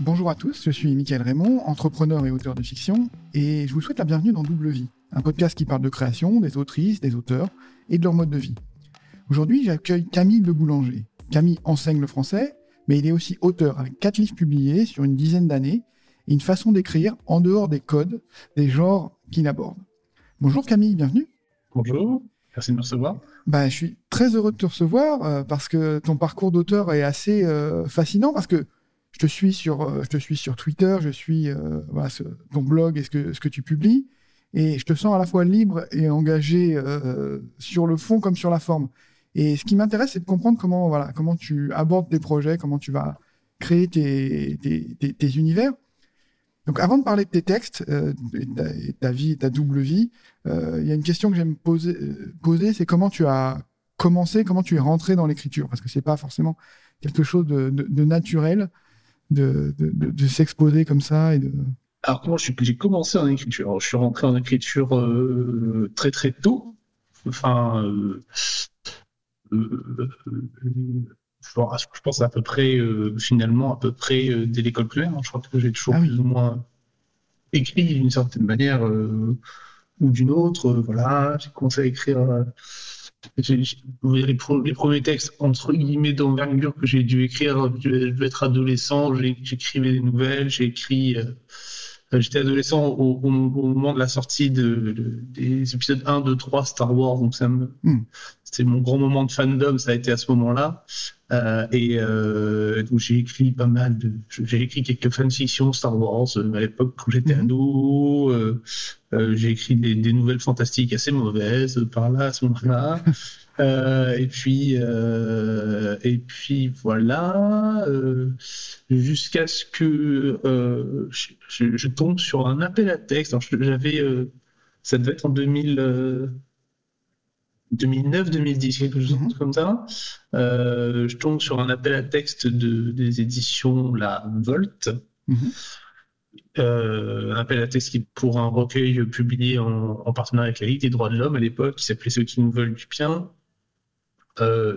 Bonjour à tous, je suis Mickaël Raymond, entrepreneur et auteur de fiction, et je vous souhaite la bienvenue dans Double Vie, un podcast qui parle de création, des autrices, des auteurs et de leur mode de vie. Aujourd'hui, j'accueille Camille Le Boulanger. Camille enseigne le français, mais il est aussi auteur avec quatre livres publiés sur une dizaine d'années et une façon d'écrire en dehors des codes, des genres qu'il aborde. Bonjour Camille, bienvenue. Bonjour, merci de me recevoir. Bah, je suis très heureux de te recevoir euh, parce que ton parcours d'auteur est assez euh, fascinant parce que je te suis sur, euh, je te suis sur Twitter, je suis voilà, ton blog et ce que, ce que tu publies et je te sens à la fois libre et engagé sur le fond comme sur la forme. Et ce qui m'intéresse, c'est de comprendre comment, voilà, comment tu abordes tes projets, comment tu vas créer tes, tes, univers. Donc, avant de parler de tes textes, euh, ta, ta, ta double vie, euh, il y a une question que j'aime poser, euh, poser c'est comment tu as commencé, comment tu es rentré dans l'écriture, parce que c'est pas forcément quelque chose de, de naturel de, de s'exposer comme ça et de. Alors, comment j'ai commencé en écriture? Je suis rentré en écriture euh, très très tôt. Enfin, euh, euh, je pense à peu près, euh, finalement, à peu près euh, dès l'école primaire. Je crois que j'ai toujours ah plus ou moins écrit d'une certaine manière ou d'une autre. voilà, j'ai commencé à écrire. Les, premiers textes entre guillemets d'envergure que j'ai dû écrire, je devais être adolescent, j'écrivais des nouvelles, j'ai écrit J'étais adolescent au, au, moment de la sortie de, des épisodes 1, 2, 3 Star Wars, donc ça me, hmm. c'était mon grand moment de fandom, ça a été à ce moment-là. Euh, et euh, donc j'ai écrit pas mal de, j'ai écrit quelques fanfictions Star Wars euh, à l'époque quand j'étais hmm. ado. Euh, euh, j'ai écrit des, des, nouvelles fantastiques assez mauvaises par là à ce moment-là. Euh, et puis, euh, et puis voilà, euh, jusqu'à ce que euh, je, je, tombe sur un appel à texte. J'avais, euh, ça devait être en 2000, 2009, 2010, quelque chose mm-hmm. comme ça. je tombe sur un appel à texte de, des éditions La Volt. Mm-hmm. un appel à texte qui, pour un recueil publié en, en partenariat avec la Ligue des droits de l'homme à l'époque, qui s'appelait Ceux qui nous veulent du bien, euh,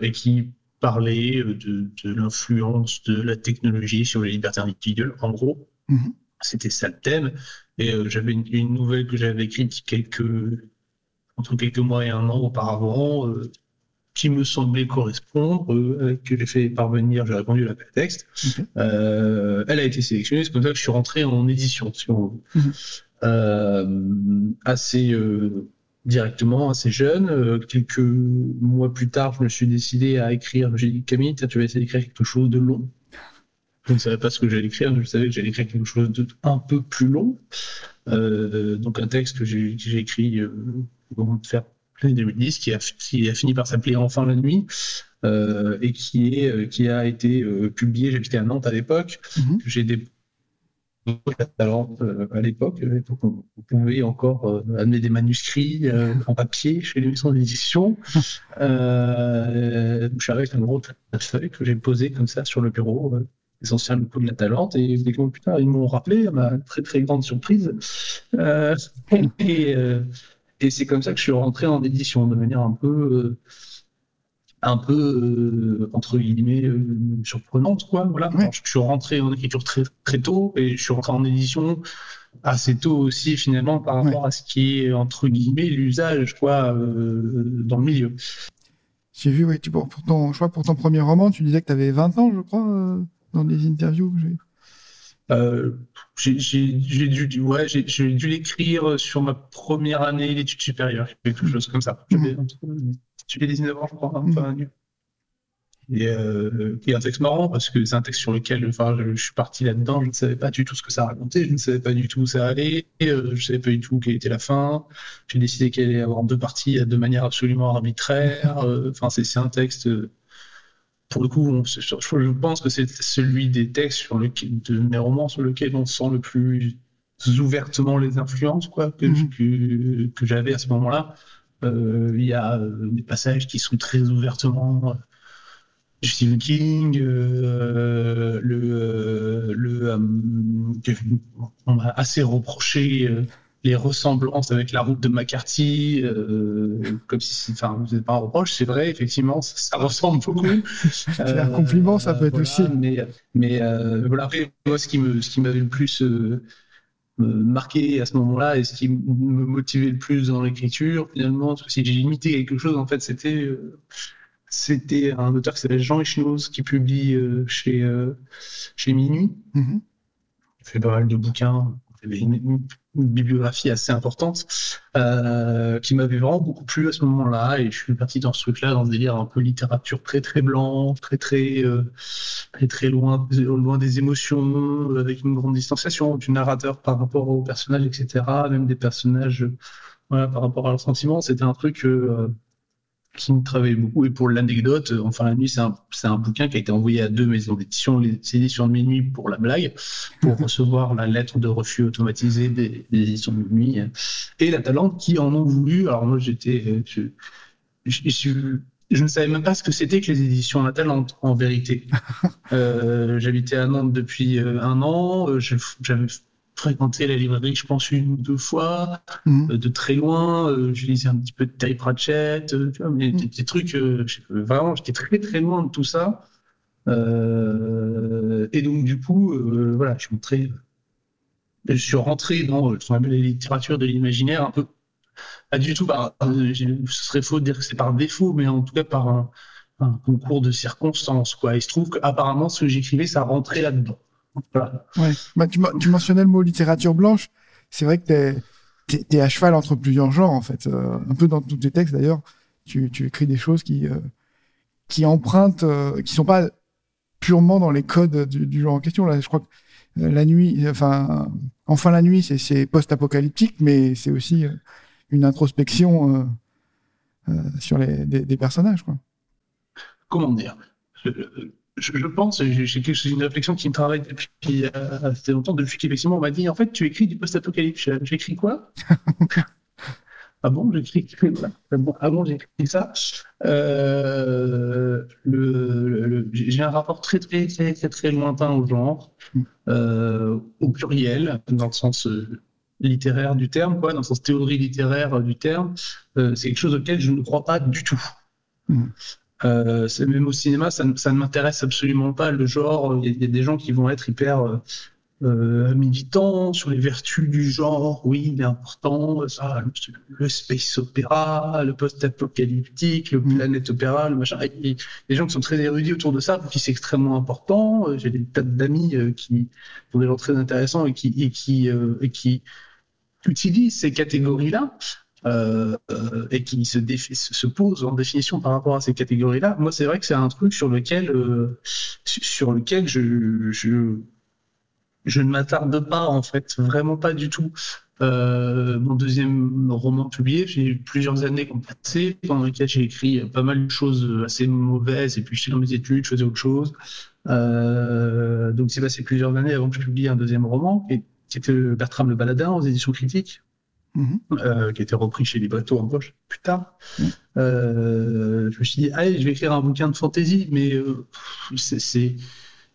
et qui parlait euh, de, de l'influence de la technologie sur les libertés individuelles, en gros. Mhm. C'était ça le thème. Et euh, j'avais une, une, nouvelle que j'avais écrite quelques, entre quelques mois et un an auparavant, euh, qui me semblait correspondre, euh, que j'ai fait parvenir, j'ai répondu à l'appel texte. Euh, elle a été sélectionnée, c'est comme ça que je suis rentré en édition, si on mhm. assez directement assez jeune. Euh, quelques mois plus tard, je me suis décidé à écrire. J'ai dit Camille, tu vas essayer d'écrire quelque chose de long. Je ne savais pas ce que j'allais écrire, mais je savais que j'allais écrire quelque chose de un peu plus long. Euh, donc un texte que j'ai écrit euh, au moment de faire l'année 2010, qui a, qui a fini par s'appeler Enfin la nuit, euh, et qui est qui a été euh, publié. J'habitais à Nantes à l'époque. J'ai des talent euh, à l'époque. Vous pouvez encore euh, amener des manuscrits euh, en papier chez les maisons d'édition. je suis arrivé avec un gros feuille que j'ai posé comme ça sur le bureau les anciens locaux de la Talente et plus tard ils m'ont rappelé à ma très très grande surprise et, et c'est comme ça que je suis rentré en édition de manière un peu un peu euh, entre guillemets euh, surprenante quoi voilà. Je, suis rentré en écriture très très tôt et je suis rentré en édition assez tôt aussi finalement par rapport à ce qui est entre guillemets l'usage quoi euh, dans le milieu. J'ai vu oui tu pour, ton je crois pour ton premier roman tu disais que tu avais 20 ans je crois euh, dans des interviews euh, j'ai dû, ouais, j'ai dû l'écrire sur ma première année d'études supérieures, quelque chose comme ça. Mmh tu fais 19 ans, je crois. Hein, enfin. Et euh, qui est un texte marrant parce que c'est un texte sur lequel enfin, je, je suis parti là-dedans, je ne savais pas du tout ce que ça racontait, je ne savais pas du tout où ça allait, euh, je ne savais pas du tout quelle était la fin. J'ai décidé qu'il allait y avoir deux parties de manière absolument arbitraire. Euh, enfin, c'est un texte, pour le coup, on, je, je, pense que c'est celui des textes sur lequel, de mes romans sur lequel on sent le plus ouvertement les influences quoi, que, mmh. que, que j'avais à ce moment-là. Euh, il y a euh, des passages qui sont très ouvertement euh, Stephen King, euh, le, le, on m'a assez reproché les ressemblances avec la route de McCarthy, comme si, enfin, vous n'êtes pas un reproche, c'est vrai, effectivement, ça, ressemble beaucoup. c'est un compliment, ça peut être aussi. Mais, mais voilà, après, moi, ce qui me, ce qui m'avait le plus marqué à ce moment-là et ce qui me motivait le plus dans l'écriture, finalement, si j'ai limité quelque chose, en fait, c'était c'était un auteur qui s'appelle Jean Echnoz qui publie chez chez Minuit. Mm-hmm. Il fait pas mal de bouquins une, bibliographie assez importante euh, qui m'avait vraiment beaucoup plu à ce moment-là et je suis parti dans ce truc-là dans des délire un peu littérature très très blanc très très euh, très très loin loin des émotions avec une grande distanciation du narrateur par rapport aux personnages etc même des personnages voilà, par rapport à leurs sentiments c'était un truc euh, qui me travaille beaucoup. Et pour l'anecdote, euh, Enfin la nuit, c'est un, un, bouquin qui a été envoyé à deux maisons d'édition, les éditions de minuit pour la blague, pour recevoir la lettre de refus automatisée des, éditions de minuit, et la Talente qui en ont voulu. Alors moi, j'étais, euh, je, je, je, ne savais même pas ce que c'était que les éditions La Talente, en vérité. euh, J'habitais à Nantes depuis euh, un an, j'avais fréquenté la librairie, je pense, une ou deux fois, mhm. euh, de très loin. Euh, je lisais un petit peu de Terry Pratchett, euh, tu vois, mais mhm. des, trucs, vraiment, j'étais très très loin de tout ça. et donc, du coup, voilà, je suis rentré, je suis rentré dans ce qu'on appelle la littérature de l'imaginaire, un peu, pas du tout par, ce serait faux de dire que c'est par défaut, mais en tout cas par un, un concours de circonstances, quoi. Il se trouve qu'apparemment, ce que j'écrivais, ça rentrait là-dedans. Ouais. Bah, tu, tu, mentionnais le mot littérature blanche. C'est vrai que tu es, à cheval entre plusieurs genres, en fait. Euh, un peu dans tous tes textes, d'ailleurs, tu, tu, écris des choses qui, euh, qui empruntent, euh, qui sont pas purement dans les codes du, du, genre en question. Là, je crois que la nuit, enfin, enfin la nuit, c'est post-apocalyptique, mais c'est aussi une introspection sur les, des, des personnages, quoi. Comment dire? Je, je, pense, j'ai une réflexion qui me travaille depuis euh, assez longtemps, depuis qu'effectivement on m'a dit en fait tu écris du post-apocalypse. J'écris quoi? Ah bon, j'écris bon, Ah bon, j'écris ça. Euh, le, le, j'ai un rapport très très très très très lointain au genre, euh, au pluriel, dans le sens euh, littéraire du terme, quoi, dans le sens théorie littéraire du terme. Euh, c'est quelque chose auquel je ne crois pas du tout. Euh, même au cinéma, ça, ça ne m'intéresse absolument pas le genre. Il y, a des gens qui vont être hyper euh, euh militants sur les vertus du genre. Oui, il est important. Ça, le, space opéra, le post-apocalyptique, le mm. planète opéra, le machin. Il y a des gens qui sont très érudits autour de ça, qui c'est extrêmement important. Euh, j'ai des tas d'amis euh, qui sont des gens très intéressants et qui et qui et qui utilisent ces catégories-là. Euh, et qui se, se pose en définition par rapport à ces catégories-là, moi c'est vrai que c'est un truc sur lequel, euh, sur lequel je, je, je ne m'attarde pas en fait, vraiment pas du tout. Euh, mon deuxième roman publié, j'ai eu plusieurs années qui ont passé, pendant lesquelles j'ai écrit pas mal de choses assez mauvaises, et puis j'étais dans mes études, je faisais autre chose. Euh, donc c'est passé plusieurs années avant que je publie un deuxième roman, qui, était Bertram le Baladin aux éditions critiques, Mhm. Euh, qui a été repris chez Libretto en poche plus tard. Mhm. Euh, je me suis dit, allez, je vais écrire un bouquin de fantaisie, mais euh, c'est,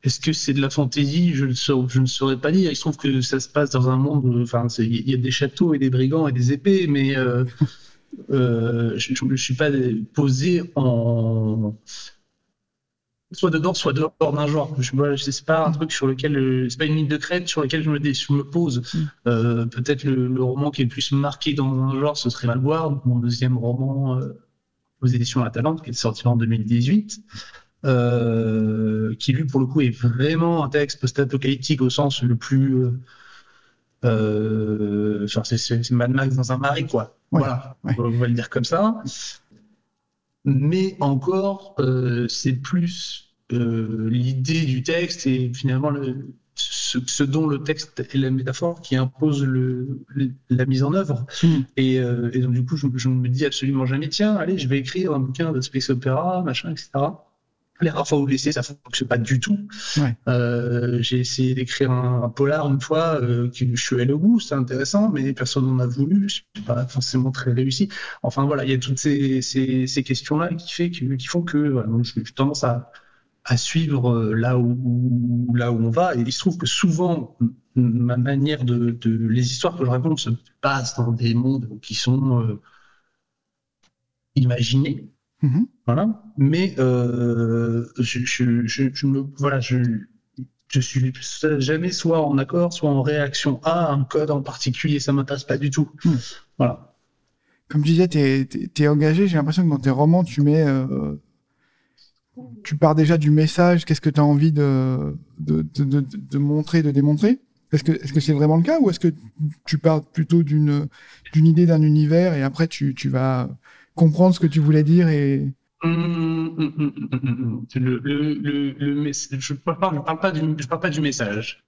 est-ce que c'est de la fantaisie? Je, je ne saurais pas dire. Il se trouve que ça se passe dans un monde, enfin, il y a des châteaux et des brigands et des épées, mais je ne suis pas posé en soit dedans, soit dehors d'un genre. Je, c'est pas un truc sur lequel, euh, c'est pas une ligne de crête sur laquelle je me, je me pose. Mm. Euh, peut-être le, roman qui est le plus marqué dans un genre, ce serait Malboire, mon deuxième roman euh, aux éditions La Talente, qui est sorti en 2018. Euh, qui lui pour le coup est vraiment un texte post-apocalyptique au sens le plus euh, c'est Mad Max dans un mari quoi voilà on va le dire comme ça mais encore, euh, c'est plus euh, l'idée du texte et finalement le, ce, dont le texte est la métaphore qui impose le, la mise en œuvre. Hmm. Et, euh, et, donc du coup, je, je, ne me dis absolument jamais, tiens, allez, je vais écrire un bouquin de space opéra, machin, etc les rares fois où ça fonctionne pas du tout. Euh, j'ai essayé d'écrire un, polar une fois, euh, qui je suis allé au bout, c'est intéressant, mais personne n'en a voulu, c'est pas forcément très réussi. Enfin voilà, il y a toutes ces, ces, ces questions-là qui fait qui font que voilà, j'ai tendance à, à suivre là où, là où on va. Et il se trouve que souvent, ma manière de, les histoires que je raconte se passent dans des mondes qui sont imaginés. Mm-hmm. Voilà. Mais je, je, me voilà, je je suis jamais soit en accord, soit en réaction à un code en particulier. Ça m'intéresse pas du tout. Hmm. Voilà. Comme tu disais, tu es, engagé. J'ai l'impression que dans tes romans, tu mets, euh, tu pars déjà du message. Qu'est-ce que tu as envie de, de, de, de, montrer, de démontrer? Est-ce que est-ce que c'est vraiment le cas? Ou est-ce que tu pars plutôt d'une d'une idée d'un univers et après tu, tu vas comprendre ce que tu voulais dire et le, le, le, je ne parle, pas du, je parle pas du message.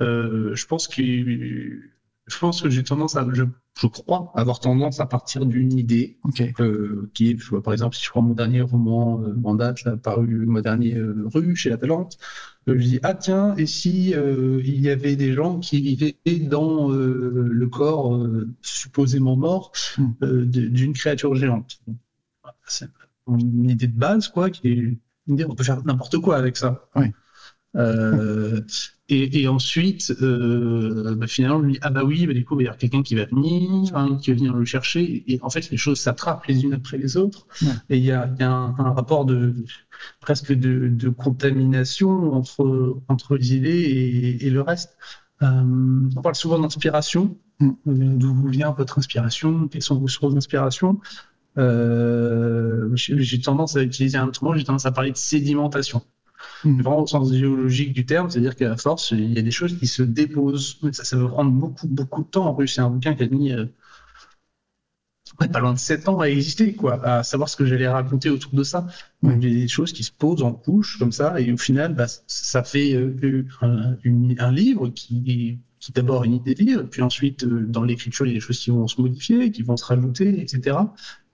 Euh, je pense que je pense que j'ai tendance à, je, je, crois avoir tendance à partir d'une idée, euh, qui est, par exemple, si je prends mon dernier roman euh, en date, là, paru, mon dernier rue chez La Talente, je dis ah tiens, et si il y avait des gens qui vivaient dans le corps supposément mort hmm. d'une créature géante une idée de base, quoi, qui est une idée, on peut faire n'importe quoi avec ça. Oui. Euh, et, et, ensuite, euh, bah, finalement, dit ah bah oui, bah, du coup, il y a quelqu'un qui va venir, hein, qui va venir le chercher. Et en fait, les choses s'attrapent les unes après les autres. Et il y a, y a un, un, rapport de presque de, de, contamination entre entre les idées et, et le reste. Euh, on parle souvent d'inspiration. Mm. Euh, d'où vient votre inspiration? Quelles sont vos sources d'inspiration? Euh, j'ai tendance à utiliser un autre mot, j'ai tendance à parler de sédimentation. Mmh. Vraiment au sens géologique du terme, c'est-à-dire qu'à force, il y a des choses qui se déposent. Ça, ça veut prendre beaucoup, beaucoup de temps. En plus, c'est un bouquin qui a mis euh, pas loin de 7 ans à exister, quoi, à savoir ce que j'allais raconter autour de ça. il y a des choses qui se posent en couches comme ça, et au final, bah, ça fait euh, un, un, livre qui, qui d'abord une idée de livre, puis ensuite, euh, dans l'écriture, il y a des choses qui vont se modifier, qui vont se rajouter, etc.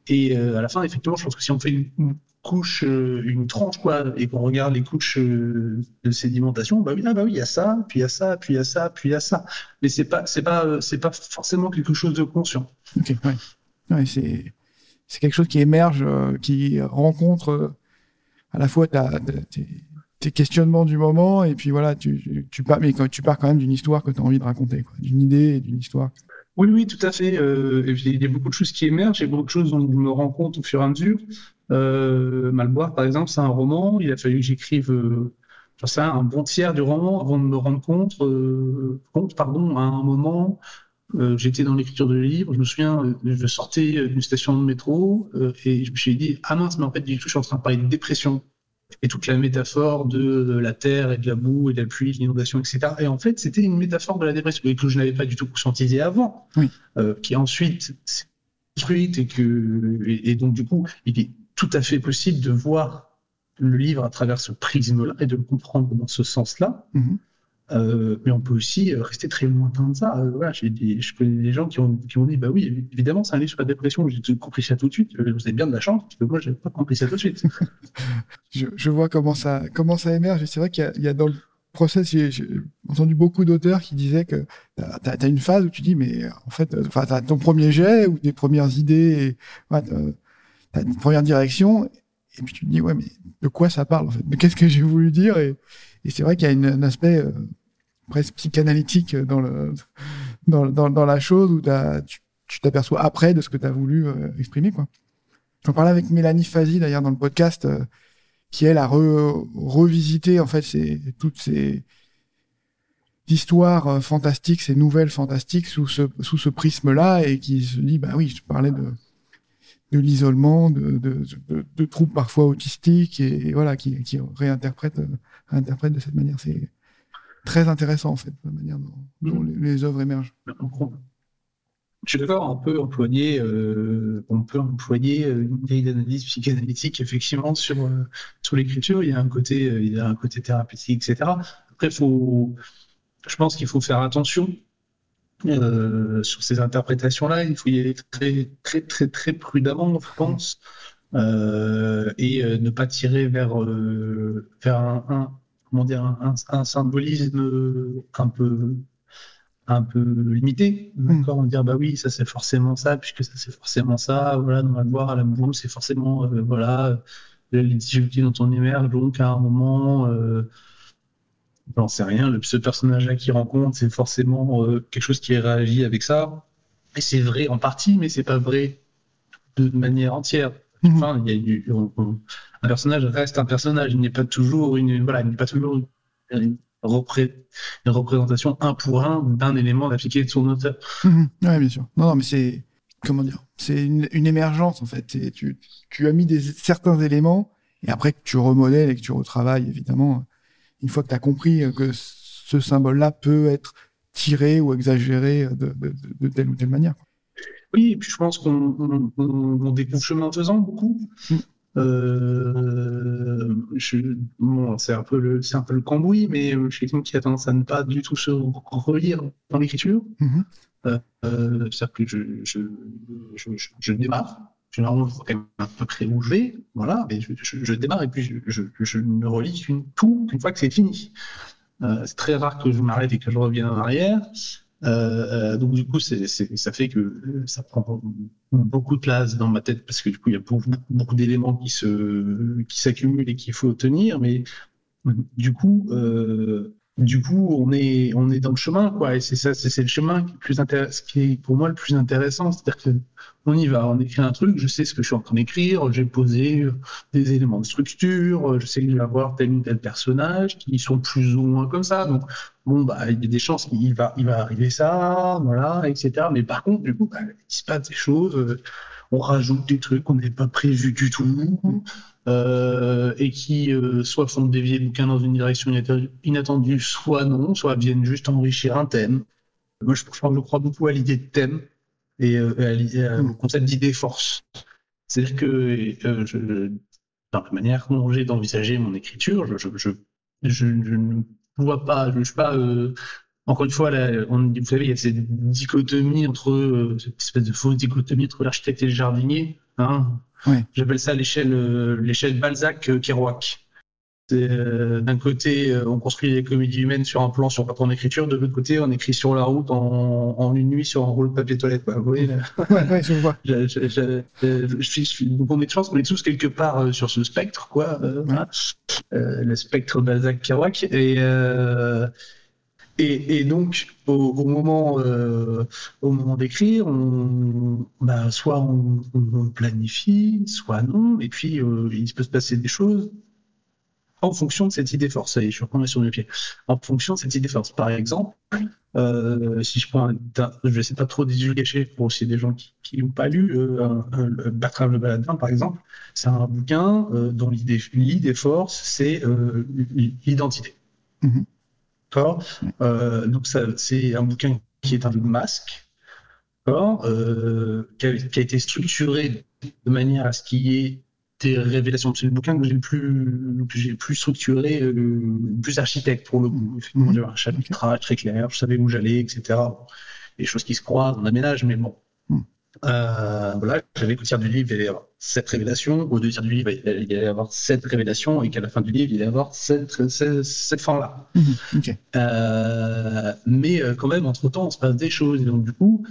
Et euh, à la fin, effectivement, je pense que si on fait une, couche, euh, une tranche, quoi, et qu'on regarde les couches euh, de sédimentation, bah oui, ah bah oui, il y a ça, puis il y a ça, puis il y a ça, puis il y a ça. Mais c'est pas, c'est pas, c'est pas forcément quelque chose de conscient. Ok, ouais. ouais c'est, c'est quelque chose qui émerge, qui rencontre à la fois tes, questionnements du moment, et puis voilà, tu, tu, pars, mais tu pars quand même d'une histoire que tu as envie de raconter, d'une idée et d'une histoire. Oui, oui, tout à fait. Euh, il y a beaucoup de choses qui émergent, il y a beaucoup de choses dont je me rends compte au fur et à mesure. Euh, Malboire, par exemple, c'est un roman. Il a fallu que j'écrive euh, un bon tiers du roman avant de me rendre compte, euh, compte pardon, à un moment. Euh, j'étais dans l'écriture de livre, je me souviens, je sortais d'une station de métro et je me suis dit, ah mince, mais en fait, du tout, je suis en train de parler de dépression et toute la métaphore de la terre et de la boue et de la pluie, de l'inondation, etc. Et en fait, c'était une métaphore de la dépression et que je n'avais pas du tout conscientisé avant, euh, qui ensuite s'est construite et que et, donc du coup, il est tout à fait possible de voir le livre à travers ce prisme-là et de le comprendre dans ce sens-là. Mm-hmm. Euh, mais on peut aussi euh, rester très lointain de ça. Euh, voilà, des, je connais des gens qui ont, qui ont dit, bah oui, évidemment, c'est un livre sur la dépression. J'ai compris ça tout de suite. Vous avez bien de la chance, parce que moi, j'ai pas compris ça tout de suite. je, vois comment ça, comment ça émerge. Et c'est vrai qu'il y, a dans le process, j'ai entendu beaucoup d'auteurs qui disaient que tu as, une phase où tu dis, mais en fait, enfin, tu as ton premier jet ou des premières idées, ouais, tu as une première direction, et puis tu te dis, ouais, mais de quoi ça parle en fait? Mais qu'est-ce que j'ai voulu dire? Et, et c'est vrai qu'il y a un aspect presque psychanalytique dans, le, dans, dans, dans la chose où tu t'aperçois après de ce que tu as voulu euh, exprimer. quoi. J'en parlais avec Mélanie Fazi d'ailleurs dans le podcast, euh, qui elle a revisité en fait c'est toutes ces histoires euh, fantastiques, ces nouvelles fantastiques sous ce, sous ce prisme-là et qui se dit bah oui, je parlais de de l'isolement, de, de, de, troubles parfois autistiques et, voilà qui, qui réinterprète, réinterprète de cette manière. C'est très intéressant en fait, la manière dont, mm. les, œuvres émergent. Je suis d'accord, on peut employer, euh, on peut employer une grille d'analyse psychanalytique effectivement sur euh, sur l'écriture. Il y a un côté, euh, il y a un côté thérapeutique, etc. Après, faut, je pense qu'il faut faire attention euh, sur ces interprétations-là. Il faut y aller très très très très prudemment, je pense, euh, et ne pas tirer vers vers un, un comment dire, un, un, symbolisme un peu un peu limité, hmm. d'accord, on dire bah oui, ça c'est forcément ça, puisque ça c'est forcément ça, voilà, dans la gloire à la boue, c'est forcément euh, voilà les difficultés dont on émerge, donc à un moment, euh, j'en sais rien, le, ce personnage-là qu'il rencontre, c'est forcément euh, quelque chose qui réagit avec ça. Et c'est vrai en partie, mais c'est pas vrai de manière entière. Enfin, il un personnage reste un personnage, il n'est pas toujours une, voilà, il n'est pas toujours une, une repré- une représentation un pour un d'un élément d'appliqué de son auteur. Mhm. Ouais, bien sûr. Non, non, mais c'est comment dire C'est une, émergence en fait. Tu, as mis certains éléments et après que tu remodèles et que tu retravailles, évidemment, une fois que tu as compris que ce symbole-là peut être tiré ou exagéré de telle ou telle manière. Oui, et puis je pense qu'on on, on- on découvre chemin faisant beaucoup. Euh, bon, c'est un peu le, c'est un peu le cambouis, mais euh, je suis quelqu'un qui a tendance à ne pas du tout se relire dans l'écriture. Mhm. Euh, c'est-à-dire que je, je, je, je, démarre. Généralement, je vois quand même à peu près où je vais, voilà, mais je, démarre et puis je, ne relis qu'une tout une fois que c'est fini. Euh, c'est très rare que je m'arrête et que je revienne en arrière. Euh, euh, donc du coup, c'est, ça fait que euh, ça prend beaucoup de place dans ma tête parce que du coup, il y a beaucoup, beaucoup d'éléments qui se, qui s'accumulent et qu'il faut tenir. Mais du coup, euh, du coup, on est, on est dans le chemin, quoi. Et c'est ça, c'est, le chemin qui est, plus qui est pour moi le plus intéressant. C'est-à-dire que on y va, on écrit un truc, je sais ce que je suis en train d'écrire, j'ai posé euh, des éléments de structure, euh, je sais que je vais avoir tel ou tel personnage qui sont plus ou moins comme ça. Donc bon bah il y a des chances qu'il va il va arriver ça voilà etc mais par contre du coup bah, il se passe des choses euh, on rajoute des trucs qu'on n'avait pas prévus du tout euh, et qui euh, soit font dévier le bouquin dans une direction inattendue- soit non soit viennent juste enrichir un thème moi je, je, je crois beaucoup à l'idée de thème et euh, à- au concept d'idée force c'est à dire que euh, je, dans la manière dont j'ai d'envisager mon écriture je, ne vois pas, je ne suis pas. euh, encore une fois, là, on, vous savez, il y a cette dichotomie entre euh, cette espèce de fausse dichotomie entre l'architecte et le jardinier. Hein Ouais. J'appelle ça l'échelle, euh, l'échelle Balzac-Kerouac. Euh, d'un côté, on construit des comédies humaines sur un plan, sur un papier en écriture. De l'autre côté, on écrit sur la route en, en une nuit sur un rouleau de papier toilette. Quoi. Vous voyez, Ouais, ouais, je vois. je, je, je, je- je suis, donc on est, pense qu'on est tous quelque part euh, sur ce spectre, quoi. euh, voilà. Euh, le spectre Balzac-Kerouac. Et, et, donc, au, moment, euh, au moment d'écrire, bah, soit on, planifie, soit non. Et puis, euh, il peut se passer des choses en fonction de cette idée force. Est, je retombé sur mes pieds. En fonction de cette idée force. Par exemple, euh, si je prends un, je vais essayer pas trop divulgacher pour aussi des gens qui n'ont pas lu un- un- le Bertrand le Baladin, par exemple, c'est un bouquin dont l'idée force, c'est l'identité. Mhm. D'accord Euh, Donc c'est un bouquin qui est un masque, d'accord euh, qui, a, qui a été structuré de manière à ce qu'il y ait des révélations. C'est le bouquin que j'ai le plus, que j'ai le plus structuré, euh, le plus architecte pour le coup. Effectivement, Mhm. un chapitrage très clair, je savais où j'allais, etc. Des choses qui se croisent, on aménage, mais bon. Euh, voilà, j'avais qu'au tiers du livre, il allait y avoir sept révélations, au deux tiers du livre, il allait y avoir sept révélations, et qu'à la fin du livre, il allait y avoir sept, sept, cette fin-là. Mhm. Ok. Euh, mais euh, quand même, entre-temps, on se passe des choses. Et donc, du coup,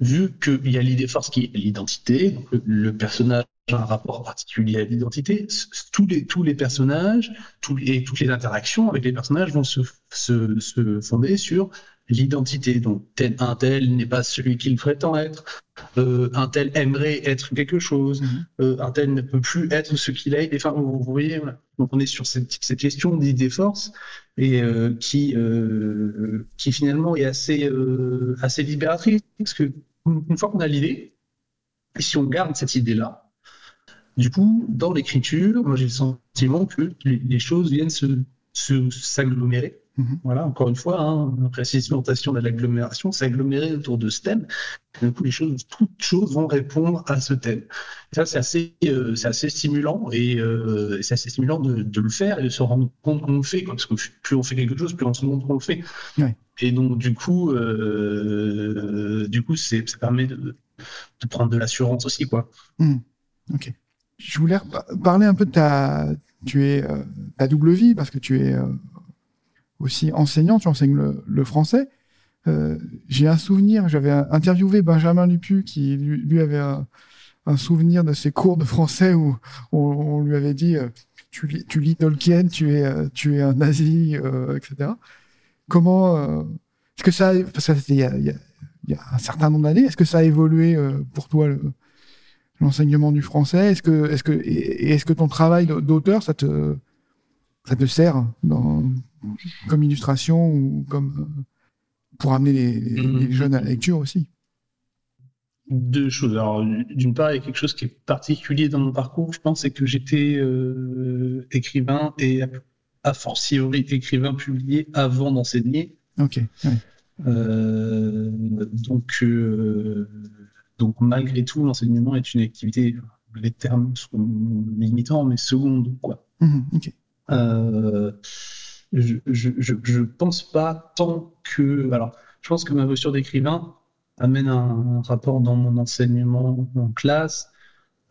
vu qu'il y a l'idée force qui est l'identité, le, le personnage a un rapport particulier à l'identité, tous les, tous les personnages tous les, et toutes les interactions avec les personnages vont se, se, se fonder sur l'identité. Donc, tel, un tel n'est pas celui qu'il prétend être, euh, un tel aimerait être quelque chose, Mhm. euh, un tel ne peut plus être ce qu'il est. Enfin, vous, vous voyez, voilà. Donc, on est sur cette, cette question d'idée force et euh, qui, euh, qui finalement est assez, euh, assez libératrice, parce que une fois qu'on a l'idée, et si on garde cette idée-là, du coup, dans l'écriture, moi j'ai le sentiment que les, les choses viennent se, se s'agglomérer. Mhm. Voilà, encore une fois, hein, segmentation de l'agglomération, s'agglomérer autour de ce thème. Du coup, les choses, toutes choses vont répondre à ce thème. Et ça, c'est assez, euh, c'est assez stimulant et, euh, et c'est assez stimulant de, de le faire et de se rendre compte qu'on le fait, quoi, parce que plus on fait quelque chose, plus on se rend compte qu'on le fait. Ouais. Et donc, du coup, euh, du coup, c'est, ça permet de, de prendre de l'assurance aussi, quoi. Mhm. Ok. Je voulais parler un peu de ta, tu es, ta double vie, parce que tu es aussi enseignant, tu enseignes le, le français. Euh, J'ai un souvenir, j'avais interviewé Benjamin Lupu, qui lui, lui avait un, un souvenir de ses cours de français où on, lui avait dit tu, lis, tu lis Tolkien, tu es, tu es un nazi, etc. Comment est-ce que ça, parce que il y a, y a, un certain nombre d'années, est-ce que ça a évolué pour toi l'enseignement du français? Est-ce que, est-ce que, est-ce que ton travail d'auteur, ça te, ça te sert dans, comme illustration ou comme pour amener les, mmh. jeunes à la lecture aussi deux choses. Alors, d'une part, il y a quelque chose qui est particulier dans mon parcours, je pense, c'est que j'étais euh, écrivain et a fortiori écrivain publié avant d'enseigner. Ok. Euh, donc, euh, donc, malgré tout, l'enseignement est une activité, les termes sont limitants, mais seconde, quoi. Mmh, ok. Je, je, je, pense pas tant que. Alors, je pense que ma posture d'écrivain amène un, rapport dans mon enseignement en classe.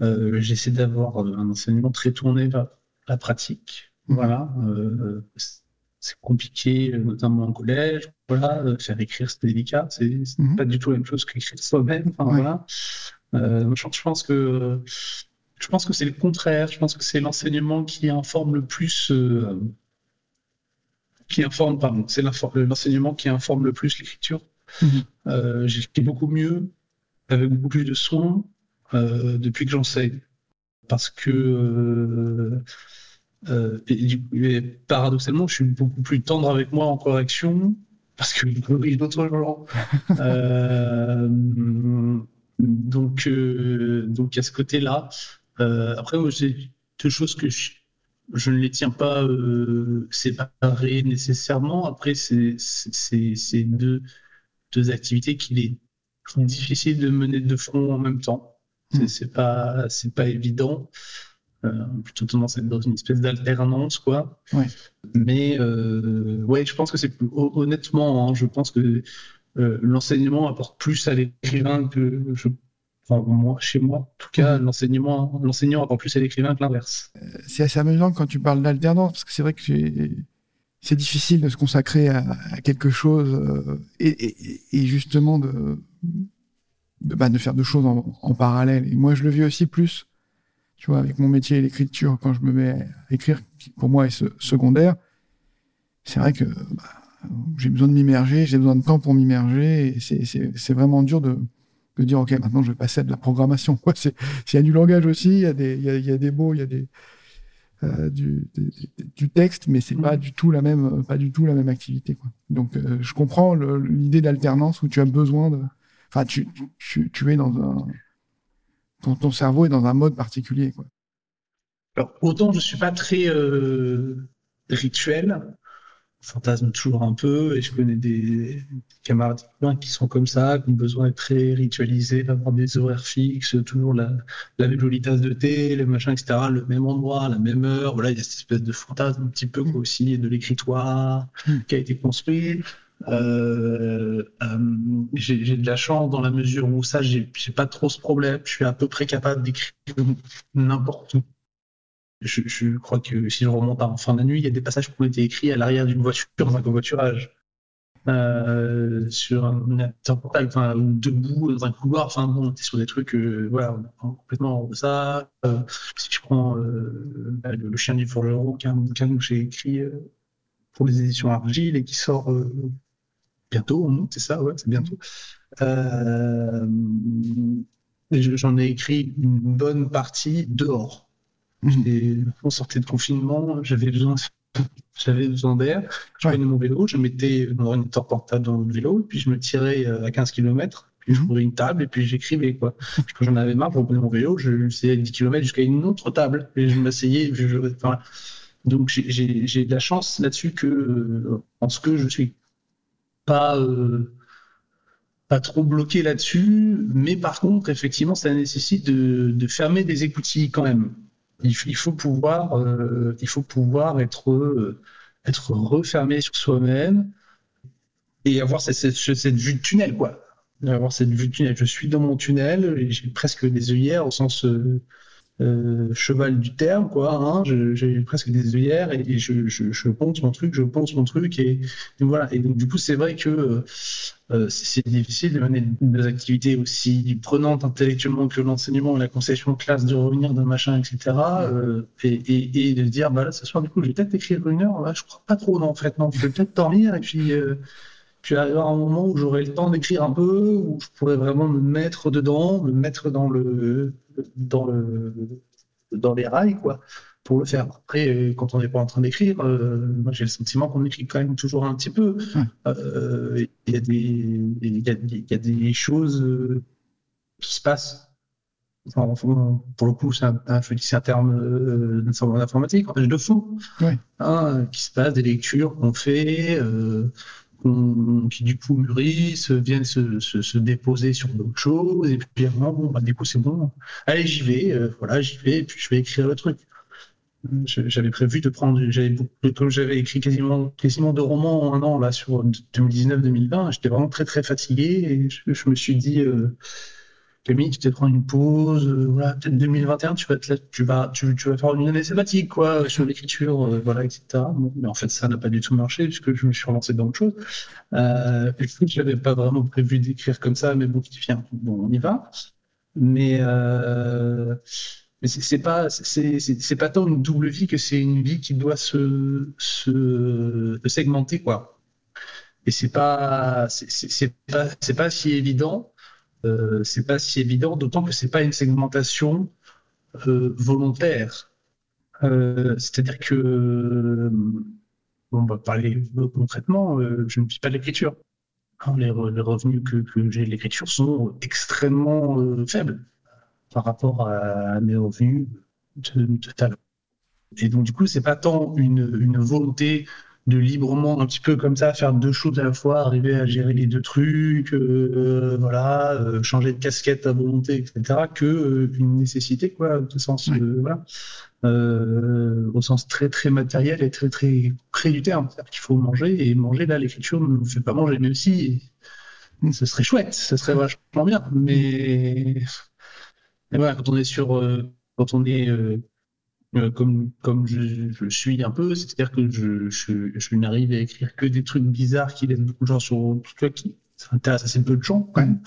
Euh, j'essaie d'avoir un enseignement très tourné vers la pratique. Mmh. Voilà. Euh, c'est compliqué, notamment en collège. Voilà, faire écrire, c'est délicat. C'est mmh. pas du tout la même chose qu'écrire soi-même. Enfin, voilà. Euh, je, pense que je pense que c'est le contraire. Je pense que c'est l'enseignement qui informe le plus. Qui informe, pardon, c'est l'enseignement qui informe le plus l'écriture. Mhm. Euh, j'ai beaucoup mieux, avec beaucoup plus de soin euh, depuis que j'enseigne. Parce que euh, paradoxalement, je suis beaucoup plus tendre avec moi en correction parce que je corrige d'autres gens. donc, donc à ce côté-là. après, j'ai deux choses que je, je, ne les tiens pas séparées nécessairement. Après, c'est deux deux activités qu'il est difficile de mener de front en même temps. C'est, c'est pas, c'est pas évident. Euh, plutôt tendance à être dans une espèce d'alternance, quoi. Ouais. Mais euh, ouais, je pense que c'est honnêtement, hein, je pense que euh, l'enseignement apporte plus à l'écrivain que je, enfin, moi, chez moi, en tout cas, hmm. l'enseignement, l'enseignant apporte plus à l'écrivain que l'inverse. Euh, c'est assez amusant quand tu parles d'alternance, parce que c'est vrai que c'est difficile de se consacrer à, quelque chose euh, et, justement de, de, bah, de, faire deux choses en, parallèle. Et moi, je le vis aussi plus, tu vois, avec mon métier, l'écriture, quand je me mets à écrire, qui pour moi est secondaire, c'est vrai que bah, j'ai besoin de m'immerger, j'ai besoin de temps pour m'immerger, et c'est vraiment dur de, de dire, OK, maintenant je vais passer à de la programmation. S'il y a du langage aussi, il y, a des, il, y a, il y a des mots, il y a des euh, du, du, texte, mais c'est pas mm. du tout la même, pas du tout la même activité. Quoi. Donc, euh, je comprends l'idée d'alternance où tu as besoin de, enfin, tu, tu, tu, es dans un, ton, ton cerveau est dans un mode particulier. Quoi. Alors, autant je suis pas très euh, rituel, fantasme toujours un peu, et je connais des, camarades qui sont comme ça, qui ont besoin d'être très ritualisés, d'avoir des horaires fixes, toujours la, la même jolie tasse de thé, le machin, etc., le même endroit, la même heure. Voilà, il y a cette espèce de fantasme un petit peu quoi, aussi de l'écritoire hmm. qui a été construit. Euh, euh, j'ai de la chance dans la mesure où ça, j'ai pas trop ce problème. Je suis à peu près capable d'écrire n'importe où je, crois que si je remonte en fin de nuit, il y a des passages qui ont été écrits à l'arrière d'une voiture dans un covoiturage. Euh, sur un portable, enfin, ou debout dans un couloir, enfin bon, on était sur des trucs, euh, voilà, complètement ça. Euh, si je prends euh, bah, le, chien du forgeron, qui un bouquin que j'ai écrit euh, pour les éditions Argile et qui sort bientôt, c'est ça, ouais, c'est bientôt. J'en ai écrit une bonne partie dehors. On sortait de confinement, j'avais besoin, j'avais besoin d'air. Je prenais mon vélo, je mettais mon ordinateur portable dans le vélo, puis je me tirais euh, à 15 km, puis je prenais mhm. une table et puis j'écrivais quoi. Quand j'en avais marre, je reprenais mon vélo, je faisais 10 km jusqu'à une autre table et je m'asseyais. Je, enfin, donc j'ai de la chance là-dessus que euh, en ce que je suis pas euh, pas trop bloqué là-dessus, mais par contre effectivement ça nécessite de, de fermer des écoutilles quand même il, faut pouvoir, euh, il faut pouvoir être, euh, être refermé sur soi-même et avoir cette, cette, vue de tunnel, quoi. Avoir cette vue de tunnel. Je suis dans mon tunnel j'ai presque des œillères au sens euh, euh, cheval du terme, quoi. Hein, j'ai presque des œillères et, je, je, je, ponce mon truc, je ponce mon truc et, voilà. Et donc du coup, c'est vrai que euh, c'est difficile de mener des activités aussi prenantes intellectuellement que l'enseignement et la conception de classe, de revenir d'un machin, etc. Euh, et, et, et, de dire, bah là, ce soir, du coup, je vais peut-être écrire une heure. Là, je crois pas trop, non, en fait, non. Je vais peut-être dormir et puis. Euh, puis arriver un moment où j'aurai le temps d'écrire un peu, où je pourrais vraiment me mettre dedans, me mettre dans le, dans le, dans les rails, quoi, pour le faire. Après, euh, quand on n'est pas en train d'écrire, euh, moi j'ai le sentiment qu'on écrit quand même toujours un petit peu. Euh, il y a des, il y a, des choses qui se passent. Enfin, pour le coup, c'est un, un, terme d'informatique, de fond, hein, qui se passe, des lectures qu'on fait, qui du coup mûrissent, viennent se, se, se déposer sur d'autres choses, et puis bon, bah, du coup c'est bon, allez j'y vais, euh, voilà j'y vais, et puis je vais écrire le truc. J'avais prévu de prendre, comme j'avais écrit quasiment quasiment deux romans en un an là sur 2019-2020, j'étais vraiment très très fatigué et je, je me suis dit euh, Camille, tu te prendre une pause, euh, voilà, peut-être 2021, tu vas, tu vas, tu, tu, vas faire une année sabbatique, quoi, sur l'écriture, euh, voilà, etc. mais en fait, ça n'a pas du tout marché puisque je me suis relancé dans autre chose. Euh, je n'avais pas vraiment prévu d'écrire comme ça, mais bon, viens, bon, on y va. Mais, euh, mais c'est pas, c'est pas tant une double vie que c'est une vie qui doit se, se, se segmenter, quoi. Et c'est pas, c'est pas, pas si évident euh, c'est pas si évident, d'autant que c'est pas une segmentation euh, volontaire. Euh, c'est-à-dire que, on va parler concrètement, je ne suis pas de l'écriture. Hein, les, revenus que, j'ai de l'écriture sont extrêmement faibles par rapport à mes revenus de, talent. Et donc, du coup, c'est pas tant une volonté de librement un petit peu comme ça faire deux choses à la fois arriver à gérer les deux trucs euh, voilà euh, changer de casquette à volonté etc que euh, une nécessité quoi au sens voilà. Au sens très très matériel et très très près du terme. C'est-à-dire qu'il faut manger et manger là l'écriture ne fait pas manger mais aussi ce serait chouette ce serait vachement bien mais, mais voilà quand on est sur quand on est euh, comme, comme je, je, suis un peu, c'est-à-dire que je, je, je n'arrive à écrire que des trucs bizarres qui laissent beaucoup de gens sur toi qui ça intéresse assez peu de gens quand même.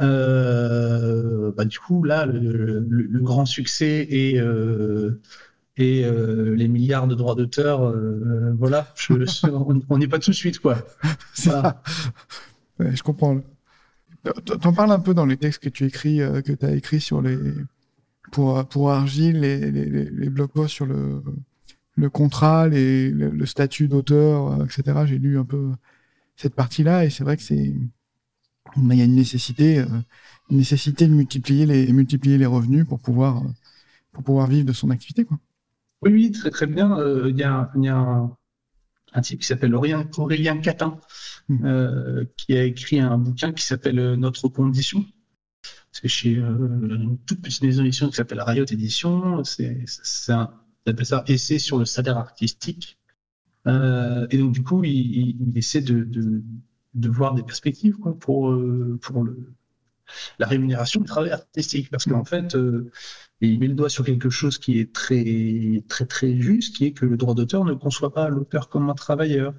Euh, bah, du coup, là, le, le, grand succès et, euh, et euh, les milliards de droits d'auteur, euh, voilà, on n'est pas tout de suite, quoi. Voilà. Ouais, je comprends. T'en parles un peu dans les textes que tu écris, euh, que tu as écrit sur les, pour, pour Argile, les, les, les blog posts sur le, le contrat, les, le, statut d'auteur, euh, etc. J'ai lu un peu cette partie-là et c'est vrai que c'est il y a une nécessité, euh, une nécessité de multiplier les multiplier les revenus pour pouvoir euh, pour pouvoir vivre de son activité, quoi. Oui, oui, très très bien. Il y a, y a un, un, type qui s'appelle Aurélien, Aurélien Catin, mmh. euh, qui a écrit un bouquin qui s'appelle Notre condition, c'est chez euh, une toute petite maison d'édition qui s'appelle Riot Édition. C'est un, ça essai sur le salaire artistique. Euh, et donc, du coup, il, il essaie de, de, de, voir des perspectives quoi, pour, euh, pour le, la rémunération du travail artistique. Parce qu'en fait, il met le doigt sur quelque chose qui est très, très, très juste, qui est que le droit d'auteur ne conçoit pas l'auteur comme un travailleur.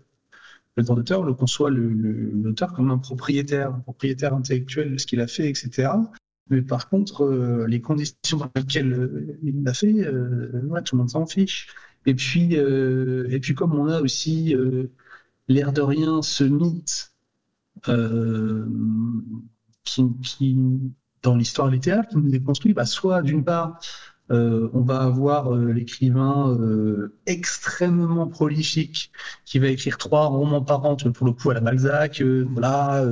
Le droit d'auteur le conçoit l'auteur comme un propriétaire, un propriétaire intellectuel de ce qu'il a fait, etc. Mais par contre, euh, les conditions dans lesquelles euh, il l'a fait, euh, tout le monde s'en fiche. Et puis, et puis comme on a aussi l'air de rien ce mythe qui, qui, dans l'histoire littéraire, qui nous est construit, bah, soit d'une part, on va avoir l'écrivain extrêmement prolifique qui va écrire trois romans par an, pour le coup à la Balzac, voilà,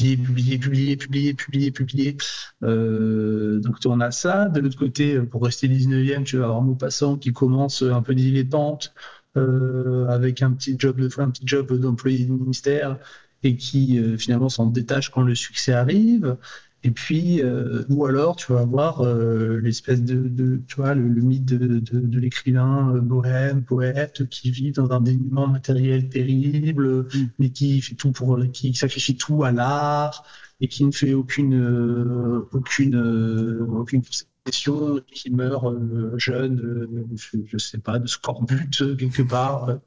publier, publier, publier, publier, publier, Euh, donc on a ça. De l'autre côté, pour rester 19e, tu vas avoir Maupassant qui commence un peu dilettante euh, avec un petit job, un petit job d'employé du ministère et qui euh, finalement s'en détache quand le succès arrive. Et puis, euh, ou alors, tu vas avoir euh, l'espèce de, de, tu vois, le, mythe de, de, de l'écrivain euh, bohème, poète, qui vit dans un dénuement matériel terrible, mm. mais qui fait tout pour, qui sacrifie tout à l'art et qui ne fait aucune, euh, aucune, aucune qui meurt euh, jeune, euh, je, ne sais pas, de scorbut euh, quelque part,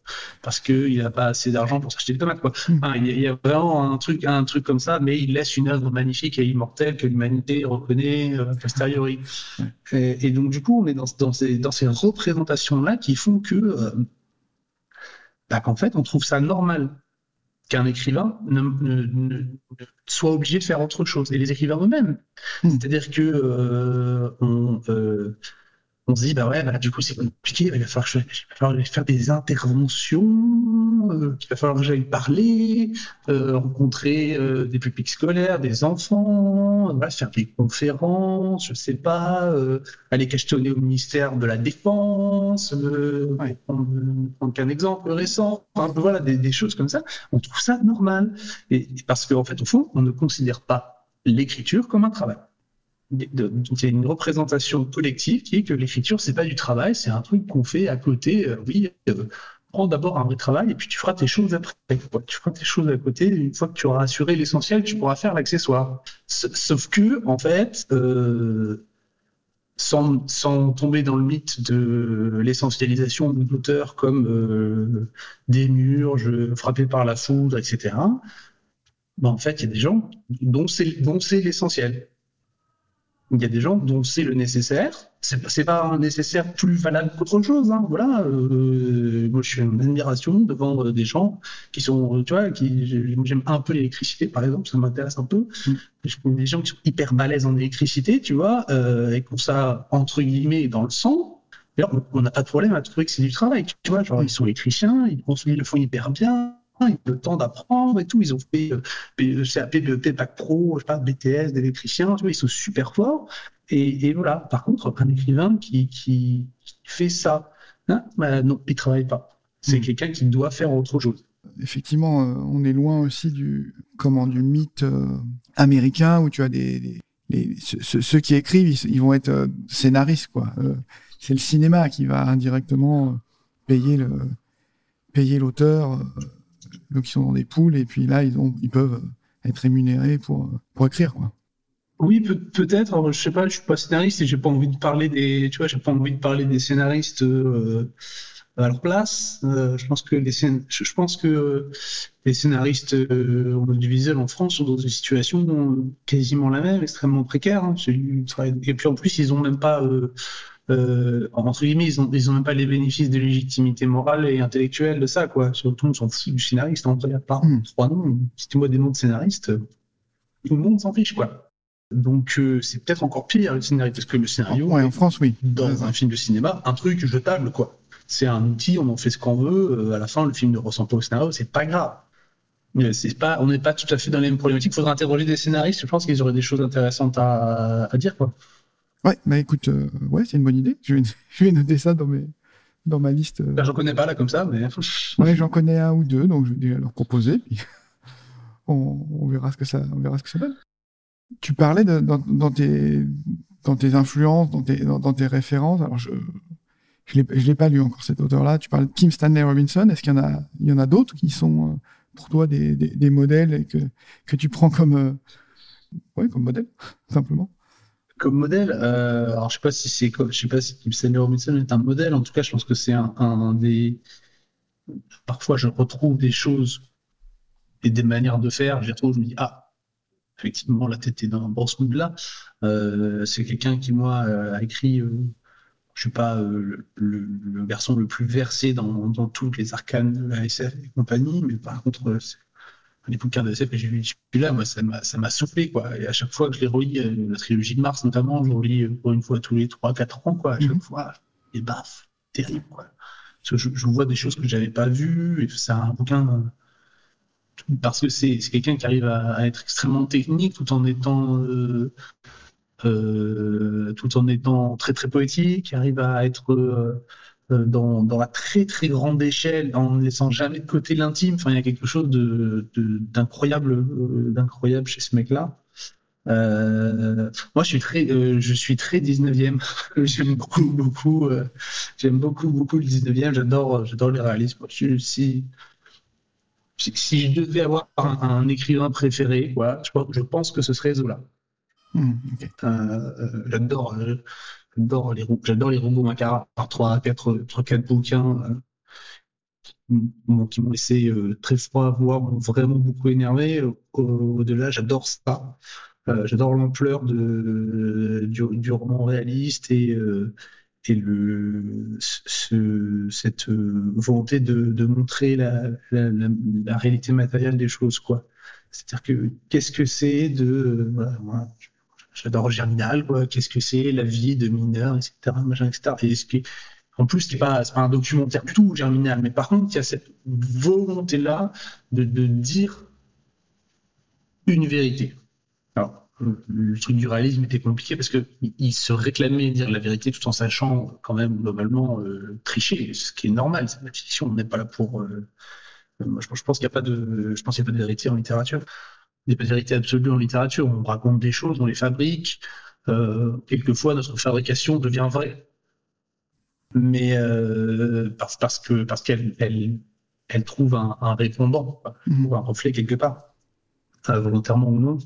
parce qu'il n'a pas assez d'argent pour s'acheter des tomates. Quoi. Hmm. il, y a, vraiment un truc, un truc comme ça, mais il laisse une œuvre magnifique et immortelle que l'humanité reconnaît a posteriori. Et, donc, du coup, on est dans, dans ces, dans ces représentations-là qui font que, bah, qu'en fait, on trouve ça normal qu'un écrivain ne, soit obligé de faire autre chose. Et les écrivains eux-mêmes. Hmm. C'est-à-dire que euh, on, euh, on se dit, bah ouais, bah, du coup, c'est compliqué, il va falloir, que je, faire des interventions, euh, il va falloir que j'aille parler, euh, rencontrer euh, des publics scolaires, des enfants, faire des conférences, je sais pas, euh, aller questionner au ministère de la Défense, ouais. prendre, prendre qu'un exemple récent, enfin, voilà, des, des, choses comme ça. On trouve ça normal. Et, parce qu'en en fait, au fond, on ne considère pas l'écriture comme un travail a une représentation collective qui est que l'écriture, c'est pas du travail, c'est un truc qu'on fait à côté. Euh, oui, euh, prends d'abord un vrai travail et puis tu feras tes choses après. Tu feras tes choses à côté. Une fois que tu auras assuré l'essentiel, tu pourras faire l'accessoire. Sauf que, en fait, euh, sans, sans, tomber dans le mythe de l'essentialisation de l'auteur comme euh, des murs, je, frappé par la foudre, etc. Ben, en fait, il y a des gens dont c'est l'essentiel il y a des gens dont c'est le nécessaire. C'est pas un nécessaire plus valable qu'autre chose. Hein. Voilà. Euh, moi, je suis en admiration devant euh, des gens qui sont, euh, tu vois, qui j'aime un peu l'électricité, par exemple, ça m'intéresse un peu. Mm. Je connais des gens qui sont hyper balèzes en électricité, tu vois, et qui ont ça entre guillemets dans le sang. On n'a pas de problème à trouver que c'est du travail. Tu vois, genre, ils sont électriciens, ils, ils le font hyper bien ils ont le temps d'apprendre et tout. Ils ont fait euh, CAP, BEP, Bac Pro, je sais pas, BTS, d'électricien, ils sont super forts. Et, et, voilà. Par contre, un écrivain qui, qui, fait ça, hein, bah, non, il travaille pas. C'est hmm. quelqu'un qui doit faire autre chose. Effectivement, euh, on est loin aussi du, comment, du mythe euh, américain où tu as des, les, ceux, qui écrivent, ils, vont être scénaristes, quoi. c'est le cinéma qui va indirectement payer le, payer l'auteur donc ils sont dans des poules et puis là ils ont ils peuvent être rémunérés pour pour écrire quoi. Oui, peut-être. Je sais pas, je suis pas scénariste et j'ai pas envie de parler des, tu vois, j'ai pas envie de parler des scénaristes euh, à leur place. Euh, je pense que les je pense que les scénaristes euh, audiovisuels en France sont dans une situation quasiment la même, extrêmement précaire. Hein. Et puis en plus, ils ont même pas euh, euh, entre guillemets, ils ont, ils ont même pas les bénéfices de légitimité morale et intellectuelle de ça, quoi. Surtout, on s'en fout du scénariste. En vrai, à part mm. trois noms, si tu vois des noms de scénaristes, tout le monde s'en fiche, quoi. Donc, euh, c'est peut-être encore pire le scénario, parce que le scénario, ouais, en France, oui. Dans un film de cinéma, un truc jetable, quoi. C'est un outil, on en fait ce qu'on veut. Euh, à la fin, le film ne ressemble pas au scénario, c'est pas grave. C'est pas, on n'est pas tout à fait dans les mêmes problématiques. Il faudrait interroger des scénaristes. Je pense qu'ils auraient des choses intéressantes à, à dire, quoi. Ouais, bah écoute, euh, ouais, c'est une bonne idée. Je vais, je vais, noter ça dans, mes, dans ma liste. Euh. Ben, j'en connais pas là comme ça, mais. ouais, j'en connais un ou deux, donc je vais leur proposer, puis on, on, verra ce que ça, on verra ce que ça donne. Tu parlais de, dans, dans, tes, dans tes influences, dans tes, dans, dans tes références. Alors, je je l'ai, je l'ai pas lu encore cet auteur-là. Tu parles de Kim Stanley Robinson. Est-ce qu'il y en a, il y en a d'autres qui sont euh, pour toi des, des, des, modèles et que, que tu prends comme, ouais, comme modèle, simplement? Comme modèle, euh, alors je sais pas si c'est, je sais pas si Stanley Robinson est un modèle. En tout cas, je pense que c'est un, des. Parfois, je retrouve des choses et des manières de faire. Je retrouve, je me dis ah, effectivement, la tête est dans un bon mood là. Euh, c'est quelqu'un qui moi a écrit. Euh, je suis pas le, garçon le plus versé dans, dans toutes les arcanes de la SF et compagnie, mais par contre, les bouquins de SF et j'ai lu celui-là, moi, ça m'a, ça m'a soufflé, quoi. Et à chaque fois que je les relis, euh, la trilogie de Mars notamment, je relis euh, pour une fois tous les 3-4 ans, quoi. À chaque mhm. fois, et baf, terrible, quoi. Parce que je, je vois des choses que j'avais pas vues, et c'est un bouquin, parce que c'est, quelqu'un qui arrive à, à, être extrêmement technique tout en étant, euh, euh, tout en étant très très poétique, qui arrive à être euh, euh, dans, dans, la très très grande échelle, en ne laissant jamais de côté l'intime. Enfin, il y a quelque chose de, d'incroyable, euh, d'incroyable chez ce mec-là. Euh, moi, je suis très, euh, je suis très 19e. j'aime beaucoup, beaucoup, euh, j'aime beaucoup, beaucoup le 19e. J'adore, j'adore le réalisme. si, si, si, je devais avoir un, écrivain préféré, voilà, je, je pense que ce serait Zola. Hmm, j'adore, j'adore les, j'adore les robots Macara par 3 4 3 4 bouquins qui m'ont laissé très froid, voire vraiment beaucoup énervé. Au-delà, j'adore ça. j'adore l'ampleur de, du, roman réaliste et, et le, ce, cette volonté de, de montrer la, la, la, réalité matérielle des choses, quoi. C'est-à-dire que qu'est-ce que c'est de, voilà, j'adore Germinal, quoi. Qu'est-ce que c'est la vie de mineur, etc., machin, etc. Et en plus, c'est pas, pas un documentaire du tout, Germinal, mais par contre, il y a cette volonté-là de, dire une vérité. Alors, le truc du réalisme était compliqué parce que il se réclamait dire la vérité tout en sachant quand même globalement euh, tricher, ce qui est normal. C'est la fiction, on n'est pas là pour. Euh, je, pense qu'il n'y a a pas de vérité en littérature. Il n'y a pas de vérité absolue en littérature. On raconte des choses, on les fabrique. Euh, quelquefois, notre fabrication devient vraie, mais parce, parce que parce qu'elle elle, elle trouve un, un répondant mmh. ou un reflet quelque part, volontairement ou non.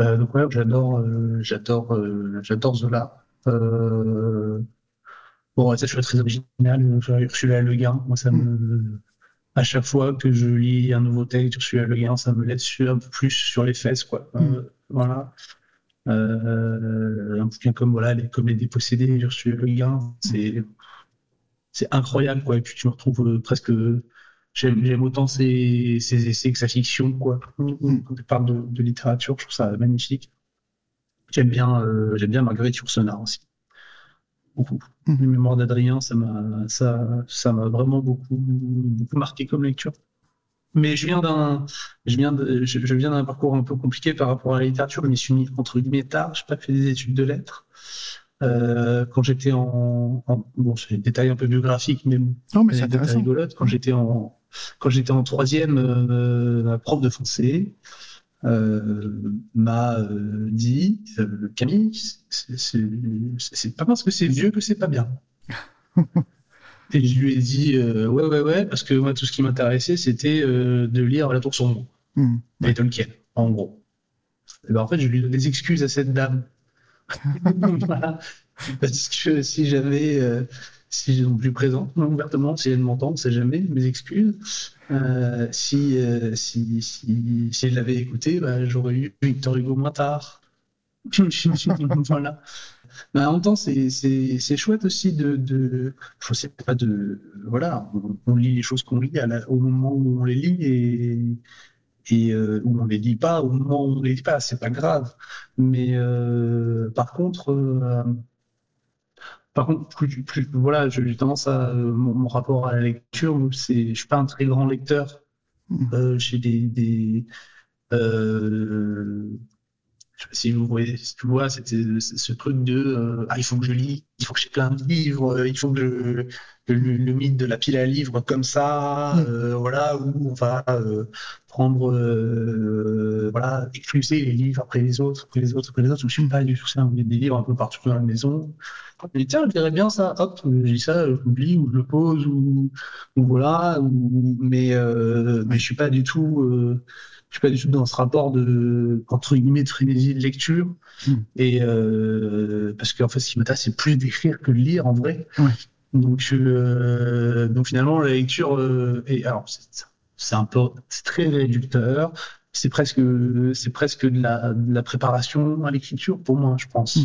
Euh, donc ouais, j'adore, euh, j'adore, euh, j'adore Zola. bon, ça, je suis très original. Ursula Le Guin, moi, ça me, à chaque fois que je lis un nouveau texte Ursula Le Guin, ça me laisse un peu plus sur les fesses, quoi. Mm. voilà. un bouquin comme voilà, les, comme les dépossédés Ursula Le Guin, c'est c'est incroyable, quoi. Et puis tu me retrouves presque J'aime autant ses, essais que sa fiction, quoi. Quand tu parles de, littérature, je trouve ça magnifique. J'aime bien, euh, j'aime bien Marguerite Yourcenar aussi. Beaucoup. Mm. Les mémoires d'Adrien, ça m'a, ça, ça m'a vraiment beaucoup, beaucoup marqué comme lecture. Mais je viens d'un, je viens de, je, viens d'un parcours un peu compliqué par rapport à la littérature. Je m'y suis mis entre guillemets tard. J'ai pas fait des études de lettres. Euh, quand j'étais en, bon, c'est des détails un peu biographiques, mais non, mais c'est intéressant. Rigolote. Quand j'étais en, quand j'étais en troisième, euh, prof de français m'a euh, dit Camille, c'est pas parce que c'est vieux que c'est pas bien. Et je lui ai dit ouais ouais ouais parce que moi tout ce qui m'intéressait c'était de lire La Tour sombre mmh, et Tolkien en gros. Et ben, en fait je lui donne des excuses à cette dame. voilà. Parce que si j'avais si je suis plus présent ouvertement, si elle m'entend, on ne sait jamais, mes excuses. Euh, si, euh, si, si, si, elle l'avait écouté, bah, j'aurais eu Victor Hugo moins tard. voilà. Mais en même temps, c'est chouette aussi de, de, je sais pas de, voilà, on, lit les choses qu'on lit au moment où on les lit et, et euh, où on les lit pas, au moment où on les lit pas, c'est pas grave. Mais euh, par contre, par contre, plus, plus, voilà, j'ai tendance à mon, rapport à la lecture, c'est, je suis pas un très grand lecteur. Mmh. Euh, j'ai des, des euh, je sais pas si vous voyez, si tu vois, c'était ce truc de euh, ah, il faut que je lis, il faut que j'ai plein de livres, euh, il faut que je, le, mythe de la pile à livres comme ça, euh, voilà, où on va prendre, voilà, écluser les livres après les autres, après les autres, après les autres. Je suis pas du tout ça, on a des livres un peu partout dans la maison. Dis, tiens, je dirais bien ça, hop, je dis ça, je l'oublie, ou je le pose, ou, voilà, ou, mais, mais je suis pas du tout je suis pas du tout dans ce rapport de entre guillemets de frénésie de lecture hmm. et euh, parce qu'en fait ce qui m'intéresse c'est plus d'écrire que de lire en vrai donc euh, donc finalement la lecture euh, et alors c'est un peu c'est très réducteur. C'est presque c'est presque de la, de la préparation à l'écriture pour moi je pense.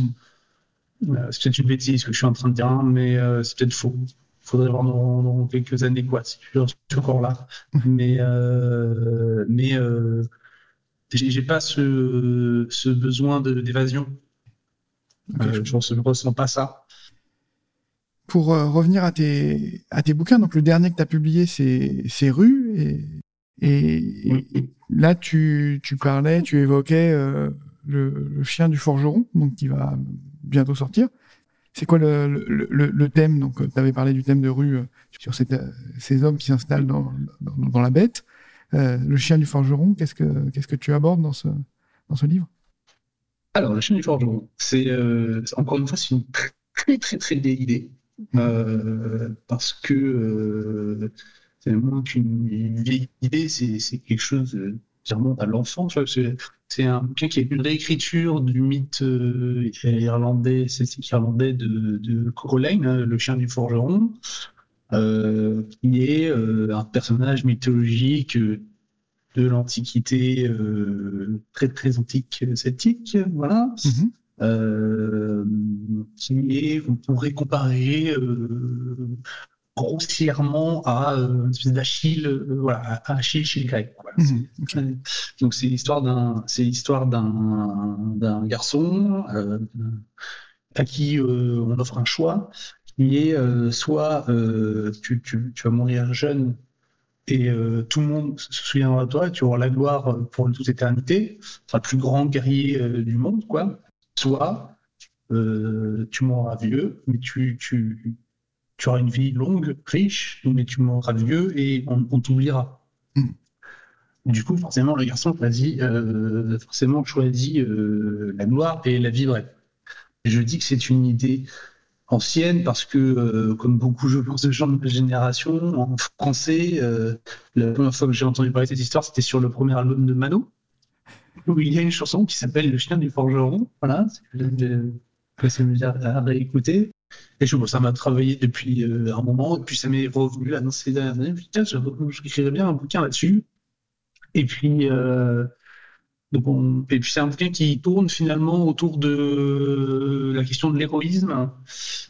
Hmm. c'est peut-être une bêtise que je suis en train de dire mais c'est peut-être faux. Faudrait voir dans, quelques années quoi si tu es encore là. Mais euh, mais euh, j'ai pas ce, ce besoin d'évasion. Euh, je ne ressens pas ça pour euh, revenir à tes à tes bouquins donc le dernier que tu as publié c'est c'est rue et et, là tu tu parlais tu évoquais euh, le, le, chien du forgeron donc qui va bientôt sortir. C'est quoi le, le, le, thème? Donc, euh, tu avais parlé du thème de rue euh, sur cette, euh, ces hommes qui s'installent dans, dans, dans, la bête. le chien du forgeron, qu'est-ce que qu'est-ce que tu abordes dans ce dans ce livre? Alors, le chien du forgeron, c'est encore une fois c'est une très très très belle idée mmh. parce que c'est moins qu'une vieille idée, c'est quelque chose qui remonte à l'enfance. C'est un bouquin qui est une réécriture du mythe euh, irlandais, c'est irlandais de, de Coraline, hein, le chien du forgeron, euh, qui est euh, un personnage mythologique de l'Antiquité très très antique celtique, voilà. Mm-hmm. qui est, on pourrait comparer grossièrement à euh, d'Achille, euh, voilà, à Achille chez les Grecs. Mhm, Donc c'est l'histoire d'un, c'est l'histoire d'un, d'un garçon euh, à qui on offre un choix qui est soit tu, tu, tu, vas mourir jeune et tout le monde se souviendra de toi, tu auras la gloire pour toute éternité, tu seras le plus grand guerrier du monde, quoi. Soit tu mourras vieux, mais tu, tu, tu auras une vie longue, riche, mais tu mourras vieux et on, t'oubliera. Hmm. Du coup, forcément, le garçon choisit, euh, forcément choisit euh, la gloire et la vie vraie. je dis que c'est une idée ancienne parce que, euh, comme beaucoup, je pense, de gens de ma génération, en français, la première fois que j'ai entendu parler de cette histoire, c'était sur le premier album de Mano, où il y a une chanson qui s'appelle Le chien du forgeron. Voilà, c'est à réécouter. Et je, ça m'a travaillé depuis euh, un moment, et puis ça m'est revenu là dans ces dernières années. Je j'écrirais bien un bouquin là-dessus. Et puis, euh, donc on, et puis c'est un bouquin qui tourne finalement autour de la question de l'héroïsme.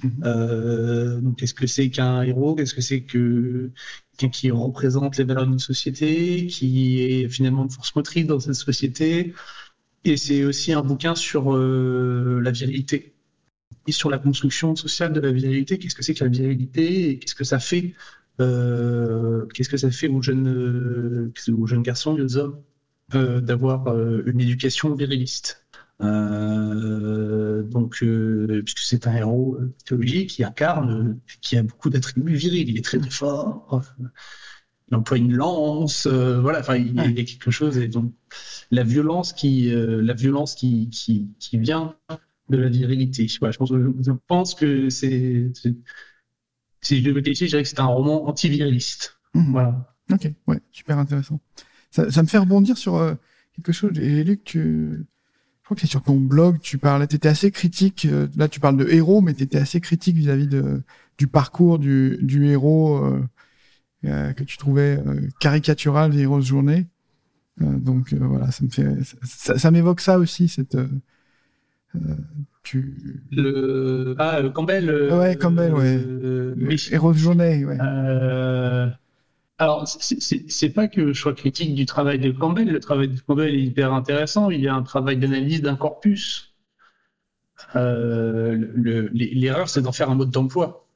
Mm-hmm. Euh, donc, qu'est-ce que c'est qu'un héros? Qu'est-ce que c'est que quelqu'un qui représente les valeurs d'une société, qui est finalement une force motrice dans cette société. Et c'est aussi un bouquin sur la virilité. Et sur la construction sociale de la virilité. Qu'est-ce que c'est que la virilité et qu'est-ce que ça fait euh, Qu'est-ce que ça fait aux jeunes, euh, aux jeunes garçons aux hommes euh, d'avoir une éducation viriliste? Donc, puisque c'est un héros théologique qui incarne, qui a beaucoup d'attributs virils, il est très très fort, il emploie une lance, voilà, enfin, il, y a quelque chose. Et donc, la violence qui, la violence qui, qui, qui vient de la virilité. je, pense, je, pense que c'est. Si je devais qualifier, je dirais que c'est un roman anti-viriliste. Mhm. Voilà. Ok, ouais, super intéressant. Ça, ça me fait rebondir sur euh, quelque chose. J'ai lu que tu. Je crois que c'est sur ton blog, tu parlais, tu étais assez critique. Euh, là, tu parles de héros, mais tu étais assez critique vis-à-vis de, du parcours du, du héros euh, que tu trouvais caricatural des Heroes Journée. donc voilà, ça me fait. Ça, ça m'évoque ça aussi, cette tu... Le... Ah, euh, Campbell. Euh, ouais, Campbell, ouais. Euh, Héros de journée, ouais. Alors, c'est pas que je sois critique du travail de Campbell. Le travail de Campbell est hyper intéressant. Il y a un travail d'analyse d'un corpus. L'erreur, c'est d'en faire un mode d'emploi.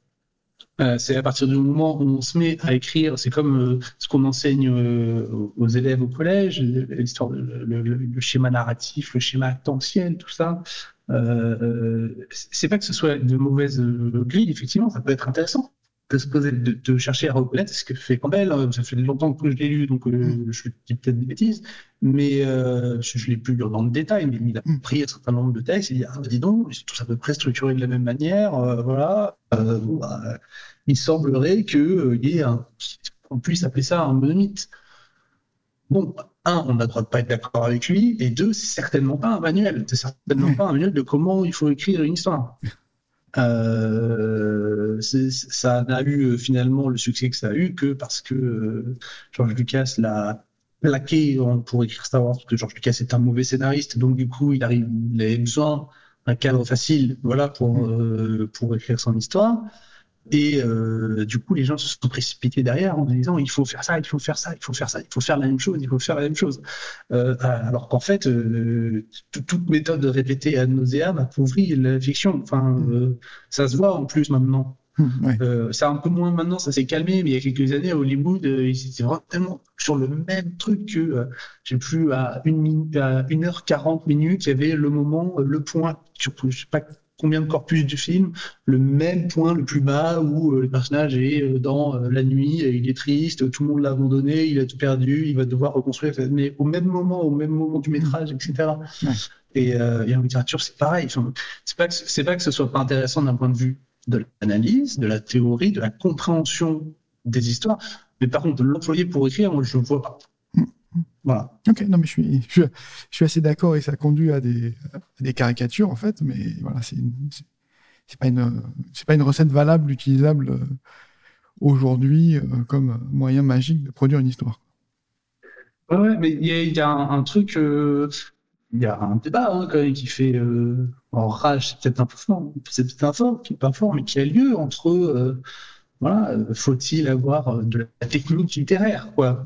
Euh, c'est à partir du moment où on se met à écrire, c'est comme euh, ce qu'on enseigne euh, aux élèves au collège, l'histoire, le, schéma narratif, le schéma actentiel, tout ça. c'est pas que ce soit de mauvaises grilles, effectivement, ça peut être intéressant de se poser, de, chercher à reconnaître ce que fait Campbell. Ça fait longtemps que je l'ai lu, donc je dis peut-être des bêtises, mais je, l'ai plus lu dans le détail, mais il a mm. pris un certain nombre de textes, il dit, ah, bah, dis donc, c'est tout à peu près structuré de la même manière, voilà. Bah, il semblerait euh, y qu'on puisse appeler ça un monomythe. Bon, un, on n'a droit de pas être d'accord avec lui, et deux, c'est certainement pas un manuel, c'est certainement pas un manuel de comment il faut écrire une histoire. Euh, ça n'a eu euh, finalement le succès que ça a eu que parce que George Lucas l'a plaqué pour écrire Star Wars, parce que George Lucas est un mauvais scénariste, donc du coup il, arrive, il avait besoin d'un cadre facile voilà, pour, mm. pour écrire son histoire. Et euh, du coup, les gens se sont précipités derrière en disant il faut faire ça, il faut faire ça, il faut faire ça, il faut faire la même chose, il faut faire la même chose. Euh, alors qu'en fait, euh, toute méthode répétée à nauséam appauvrit la fiction. Enfin, mm. euh, ça se voit en plus maintenant. Mm, euh, c'est un peu moins maintenant, ça s'est calmé, mais il y a quelques années à Hollywood, euh, ils étaient vraiment tellement sur le même truc que j'ai plus à une minute, à 1h40 minutes, il y avait le moment, le point, je sais pas combien de corpus du film, le même point le plus bas où euh, le personnage est euh, dans euh, la nuit, et il est triste, tout le monde l'a abandonné, il a tout perdu, il va devoir reconstruire, mais au même moment, au même moment du métrage, etc. Et, en littérature, c'est pareil. c'est pas que c'est pas que ce soit pas intéressant d'un point de vue de l'analyse, de la théorie, de la compréhension des histoires, mais par contre, de l'employer pour écrire, moi, je ne vois pas. Voilà. Ok, non, mais je suis, je, suis assez d'accord et ça conduit à des, des caricatures, en fait, mais voilà, c'est pas une, c'est pas une recette valable, utilisable euh, aujourd'hui euh, comme moyen magique de produire une histoire. Ouais, mais il y, a, un, truc, euh, il y a un débat hein, quand même qui fait en rage, c'est peut-être un peu fort, c'est peut-être un fort, pas fort, mais qui a lieu entre voilà, faut-il avoir de la technique littéraire, quoi?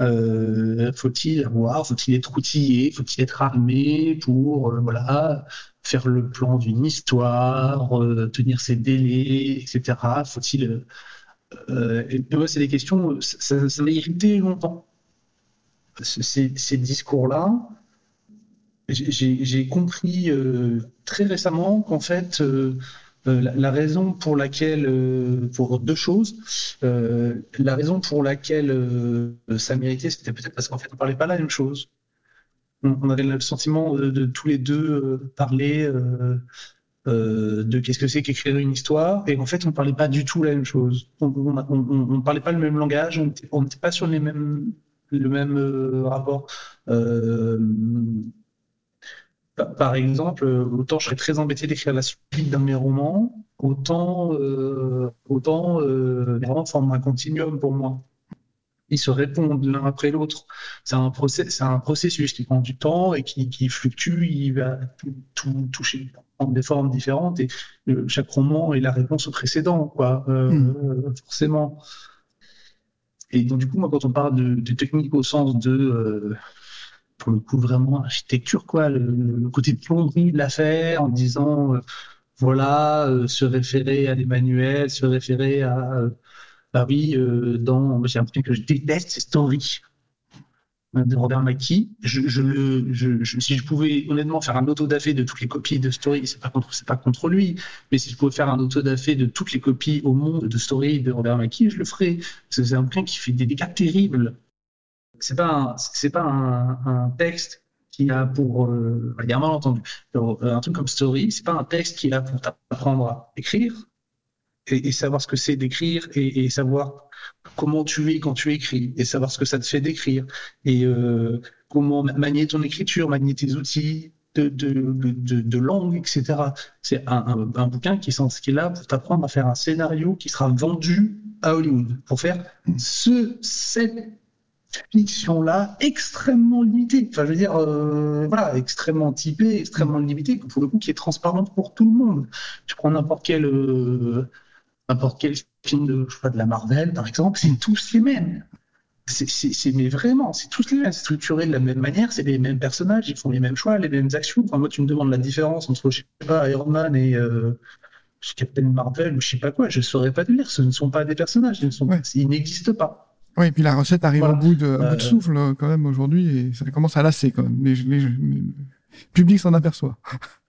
Euh, faut-il avoir, faut-il être outillé, faut-il être armé pour euh, voilà faire le plan d'une histoire, euh, tenir ses délais, etc. Faut-il et c'est des questions, ça, m'a irrité longtemps. Ces discours-là, j'ai compris très récemment qu'en fait, euh, la, raison pour laquelle, euh, pour deux choses, euh, la raison pour laquelle ça méritait, c'était peut-être parce qu'en fait, on parlait pas la même chose. On, avait le sentiment de, tous les deux parler de qu'est-ce que c'est qu'écrire une histoire, et en fait, on parlait pas du tout la même chose. On, on, parlait pas le même langage, on n'était pas sur les mêmes, le même rapport. Par exemple, autant je serais très embêté d'écrire la suite d'un de mes romans, autant, euh, autant euh, les romans forment un continuum pour moi. Ils se répondent l'un après l'autre. C'est un, process, un processus qui prend du temps et qui, qui fluctue, il va tout, toucher, prendre des formes différentes et euh, chaque roman est la réponse au précédent, quoi, euh, hmm. forcément. Et donc, du coup, moi, quand on parle de, de technique au sens de euh, pour le coup vraiment architecture quoi le, côté plomberie de l'affaire en disant euh, voilà euh, se référer à des manuels se référer à euh, bah oui dans j'ai un truc que je déteste Story de Robert Mackie. Je, je, si je pouvais honnêtement faire un auto-dafé de toutes les copies de Story, c'est pas contre, c'est pas contre lui, mais si je pouvais faire un auto-dafé de toutes les copies au monde de Story de Robert Mackie, je le ferais. C'est un bouquin qui fait des dégâts terribles c'est pas c'est pas un, texte qui a pour euh, il y a un malentendu un truc comme story c'est pas un texte qui a pour t'apprendre à écrire et, savoir ce que c'est d'écrire et, savoir comment tu es quand tu écris et savoir ce que ça te fait d'écrire et euh, comment manier ton écriture manier tes outils de, de, langue, etc. C'est un, un, bouquin qui, qui est là pour t'apprendre à faire un scénario qui sera vendu à Hollywood, pour faire ce, cette fiction-là extrêmement limitée. Enfin, je veux dire, euh, voilà, extrêmement typée, extrêmement limitée, pour le coup, qui est transparente pour tout le monde. Tu prends n'importe quel, euh, n'importe quel film de, je sais pas, de la Marvel, par exemple, c'est tous les mêmes. C'est, mais vraiment, c'est tous les mêmes, structurés de la même manière, c'est les mêmes personnages, ils font les mêmes choix, les mêmes actions. Enfin, moi, tu me demandes la différence entre, je sais pas, Iron Man et euh, Captain Marvel ou je sais pas quoi, je saurais pas te dire. Ce ne sont pas des personnages, sont, ils n'existent pas. Oui, et puis la recette arrive au bout de, bout de euh, souffle quand même aujourd'hui et ça commence à lasser quand même. Mais, le public s'en aperçoit.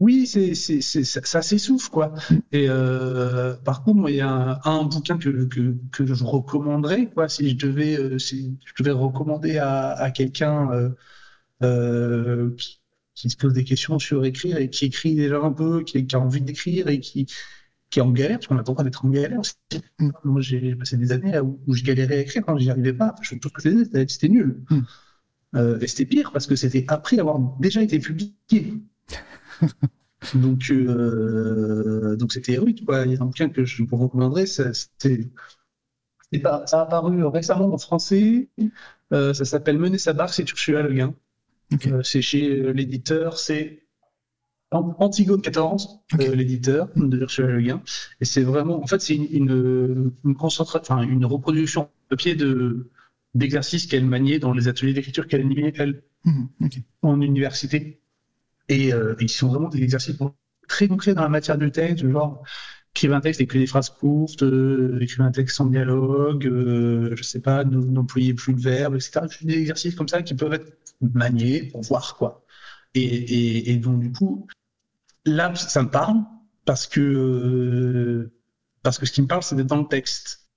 Oui, c'est, c'est, c'est, ça s'essouffle, quoi. Et euh, par contre, il y a un, bouquin que, que, que, je recommanderais, quoi, si je devais, euh, si je devais recommander à, à quelqu'un euh, euh qui, qui, se pose des questions sur écrire et qui écrit déjà un peu, qui, qui a envie d'écrire et qui, qui est en galère, parce qu'on a pas d'être en galère aussi. Mm. Moi, j'ai passé des années où, où je galérais à écrire quand j'y arrivais pas. Je trouve que c'était, c'était nul. Mm. Euh, et c'était pire parce que c'était après avoir déjà été publié. donc, euh, donc c'était héroïque. Quoi. Il y a un bouquin que je vous recommanderais, c'était, pas, ça a apparu récemment en français. Euh, ça s'appelle Mener sa barque, c'est Ursula Le Guin. Euh, c'est chez l'éditeur, c'est Antigone 14, euh, l'éditeur de Ursula Le Guin. Et c'est vraiment, en fait, c'est une, une, une, enfin, une reproduction papier de, d'exercices qu'elle maniait dans les ateliers d'écriture qu'elle animait, elle, mhm, en université. Et euh, ils sont vraiment des exercices très concrets dans la matière du texte, genre, écrire un texte, écrire des phrases courtes, euh, écrire un texte sans dialogue, euh, je sais pas, n'employer plus de verbes, etc. Des exercices comme ça qui peuvent être maniés pour voir, quoi. Et, et, et donc, du coup, là, ça me parle parce que parce que ce qui me parle, c'est d'être dans le texte.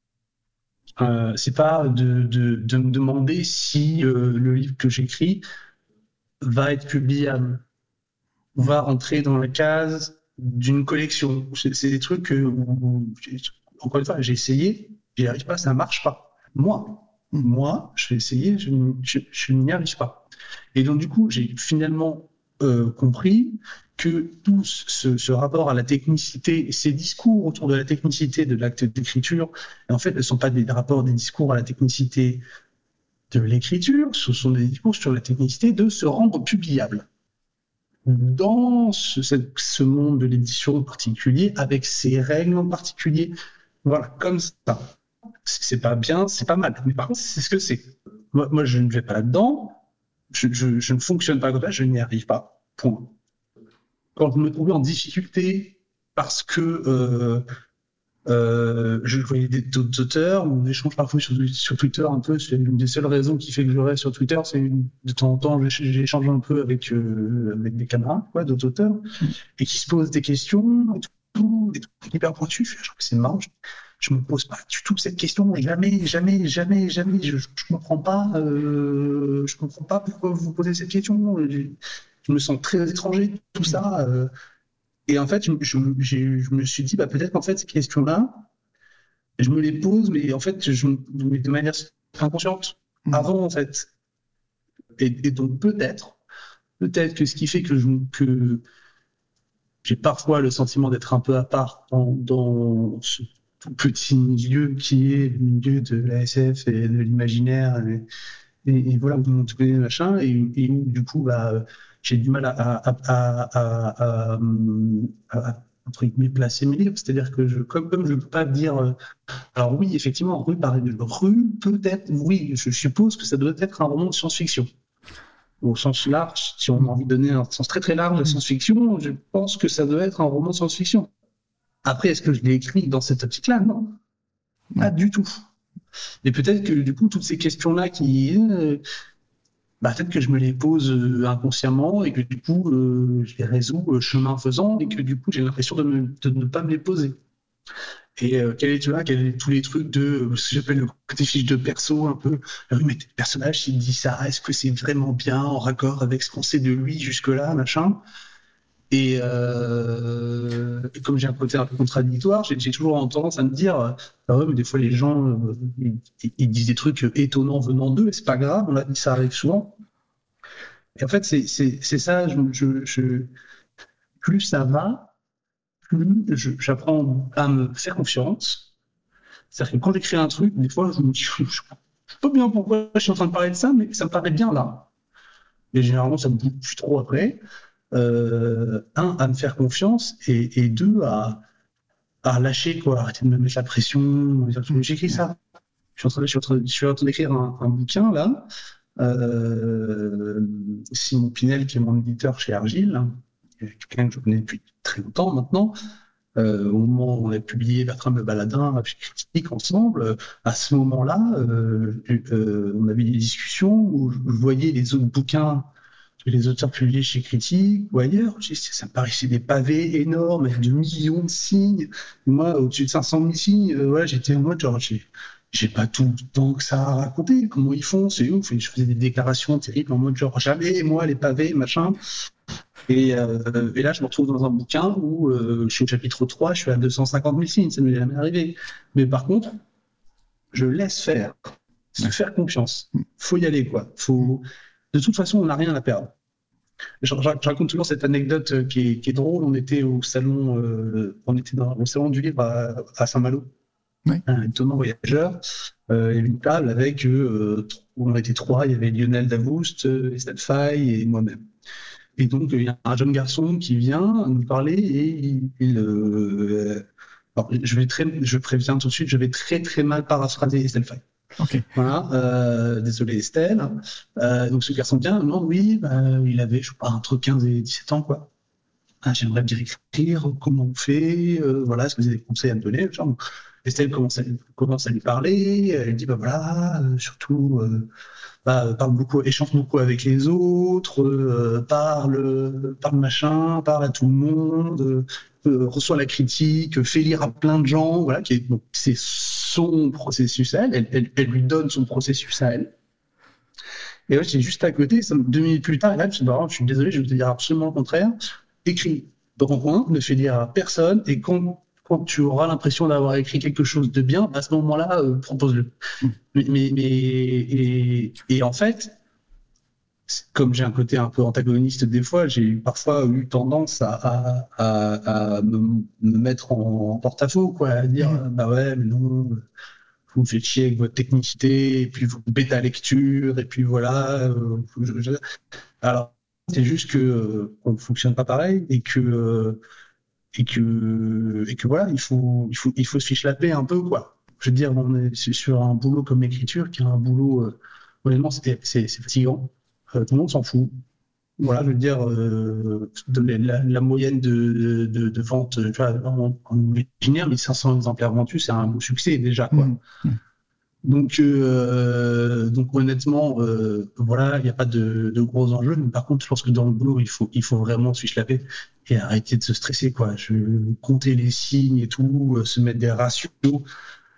Euh, c'est pas de, de, de, me demander si euh, le livre que j'écris va être publiable, va rentrer dans la case d'une collection. C'est des trucs que, encore une fois, j'ai essayé, j'y arrive pas, ça marche pas. Moi. Moi, je vais essayer, je, je, n'y arrive pas. Et donc, du coup, j'ai finalement euh, compris que tout ce, rapport à la technicité, ces discours autour de la technicité de l'acte d'écriture, en fait, ne sont pas des rapports, des discours à la technicité de l'écriture, ce sont des discours sur la technicité de se rendre publiable dans ce, monde de l'édition en particulier, avec ses règles en particulier. Voilà, comme ça. C'est pas bien, c'est pas mal. Mais par contre, c'est ce que c'est. Moi, je ne vais pas là-dedans. Je, ne fonctionne pas comme ça, je n'y arrive pas. Point. Quand je me trouvais en difficulté parce que euh, euh, je voyais d'autres auteurs, on échange parfois sur, Twitter un peu. C'est une des seules raisons qui fait que je reste sur Twitter, c'est de temps en temps j'échange un peu avec euh, avec des camarades, quoi, d'autres auteurs, et qui se posent des questions, et tout, des trucs hyper. Je trouve que c'est marrant. Je, me pose pas du tout cette question. Jamais, jamais, jamais, jamais. Je, je comprends pas. Euh, je comprends pas pourquoi vous posez cette question. Je, je me sens très étranger. Tout ça. Euh, et en fait, je, je, me suis dit, bah, peut-être qu'en fait, ces questions-là, je me les pose, mais en fait, je, de manière inconsciente, mmh. avant, en fait. Et, donc, peut-être, peut-être que ce qui fait que je, que j'ai parfois le sentiment d'être un peu à part dans, ce tout petit milieu qui est le milieu de l'ASF et de l'imaginaire. Et, voilà, vous connaissez machin, et, et du coup, bah, j'ai du mal à, à, à, à entre guillemets, placer mes livres. C'est-à-dire que je, comme, comme je ne peux pas dire. Euh, alors, oui, effectivement, Rue de Rue, peut-être, oui, je suppose que ça doit être un roman de science-fiction. Au sens large, si on a envie de donner un sens très très large de science-fiction, je pense que ça doit être un roman de science-fiction. Après, est-ce que je l'ai écrit dans cette optique-là? Non. Pas du tout. Et peut-être que du coup, toutes ces questions-là qui. Euh, bah, peut-être que je me les pose euh, inconsciemment et que du coup, euh, je les résous euh, chemin faisant et que du coup, j'ai l'impression de, ne pas me les poser. Et quel est là, quel est tous les trucs de ce que j'appelle le côté fiche de perso un peu. oui, mais le personnage, s'il dit ça, est-ce que c'est vraiment bien en raccord avec ce qu'on sait de lui jusque-là, machin? Et, comme j'ai un côté un peu contradictoire, j'ai toujours tendance à me dire, ah ouais, mais des fois les gens, ils, disent des trucs étonnants venant d'eux, et c'est pas grave, ça arrive souvent. Et en fait, c'est ça, plus ça va, plus j'apprends à me faire confiance. C'est-à-dire que quand j'écris un truc, des fois, je me dis, je, sais pas bien pourquoi je suis en train de parler de ça, mais ça me paraît bien là. Et généralement, ça me bouge trop après. Euh, un, à me faire confiance, et, deux, à, à lâcher, quoi, arrêter de me mettre la pression. J'écris ça. Je suis en train, d'écrire un, bouquin, là. Euh, Simon Pinel, qui est mon éditeur chez Argile, quelqu'un que je connais depuis très longtemps maintenant. Euh, au moment où on a publié Bertrand le Baladin, critique ensemble, à ce moment-là, on avait des discussions où je voyais les autres bouquins les auteurs publiés chez Critique ou ailleurs, ça me paraissait des pavés énormes, de millions de signes. Moi, au-dessus de 500 000 signes, euh, j'étais en mode genre, j'ai pas tout le temps que ça à raconter. Comment ils font, c'est ouf. Et je faisais des déclarations terribles en mode genre, jamais, moi, les pavés, machin. Et, euh, et là, je me retrouve dans un bouquin où euh, je suis au chapitre 3, je suis à 250 000 signes, ça ne m'est jamais arrivé. Mais par contre, je laisse faire, se faire confiance. Faut y aller, quoi. Faut, de toute façon, on n'a rien à perdre. Je, raconte toujours cette anecdote euh, qui est, drôle. On était au salon, euh, on était dans, au salon du livre à, Saint-Malo, un étonnant voyageur. Euh, il y avait une table avec, euh, on était trois. Il y avait Lionel Davoust, Estelle Fay et moi-même. Et donc, il y a un jeune garçon qui vient nous parler et il, je vais très, je préviens tout de suite, je vais très très mal paraphraser Estelle Fay. Voilà, euh, désolé Estelle. Euh, donc ce garçon bien, non, oui, bah, il avait, je sais pas, entre 15 et 17 ans, quoi. Ah, J'aimerais bien écrire, comment on fait, euh, voilà, est-ce que vous avez des conseils à me donner genre, Estelle commence à, commence à lui parler, elle dit, bah voilà, euh, surtout, euh, bah, parle beaucoup, échange beaucoup avec les autres, parle, parle machin, parle à tout le monde, reçoit la critique, fait lire à plein de gens, voilà, qui c'est son processus à elle, elle, lui donne son processus à elle. Et là, c'est juste à côté, deux minutes plus tard, là, je, je suis désolé, je vais te dire absolument le contraire. Écrit dans ne fait lire à personne, et quand, quand tu auras l'impression d'avoir écrit quelque chose de bien, à ce moment-là, euh, propose-le. Mm. Mais, mais, mais et, et, en fait, comme j'ai un côté un peu antagoniste des fois, j'ai parfois eu tendance à, à, à, à me, mettre en, porte-à-faux, quoi, à dire mm. bah ouais, mais non, vous me faites chier avec votre technicité, et puis vous bêta lecture, et puis voilà. Euh, Alors, c'est juste que euh, on fonctionne pas pareil et que euh, et que et que voilà, il faut il faut il faut se fiche la paix un peu quoi. Je veux dire, on est sur un boulot comme l'écriture qui est un boulot euh, honnêtement c'est c'est fatigant. Tout le monde s'en fout. Voilà, je veux dire, la, moyenne de, de, de vente, tu vois, en, en 1500 exemplaires vendus, c'est un beau succès déjà, quoi. Mmh. Mmh. Donc, euh, donc honnêtement, euh, voilà, il n'y a pas de, de, gros enjeux. Mais par contre, je pense que dans le boulot, il faut, il faut vraiment se la paix et arrêter de se stresser, quoi. Je compter les signes et tout, euh, se mettre des ratios.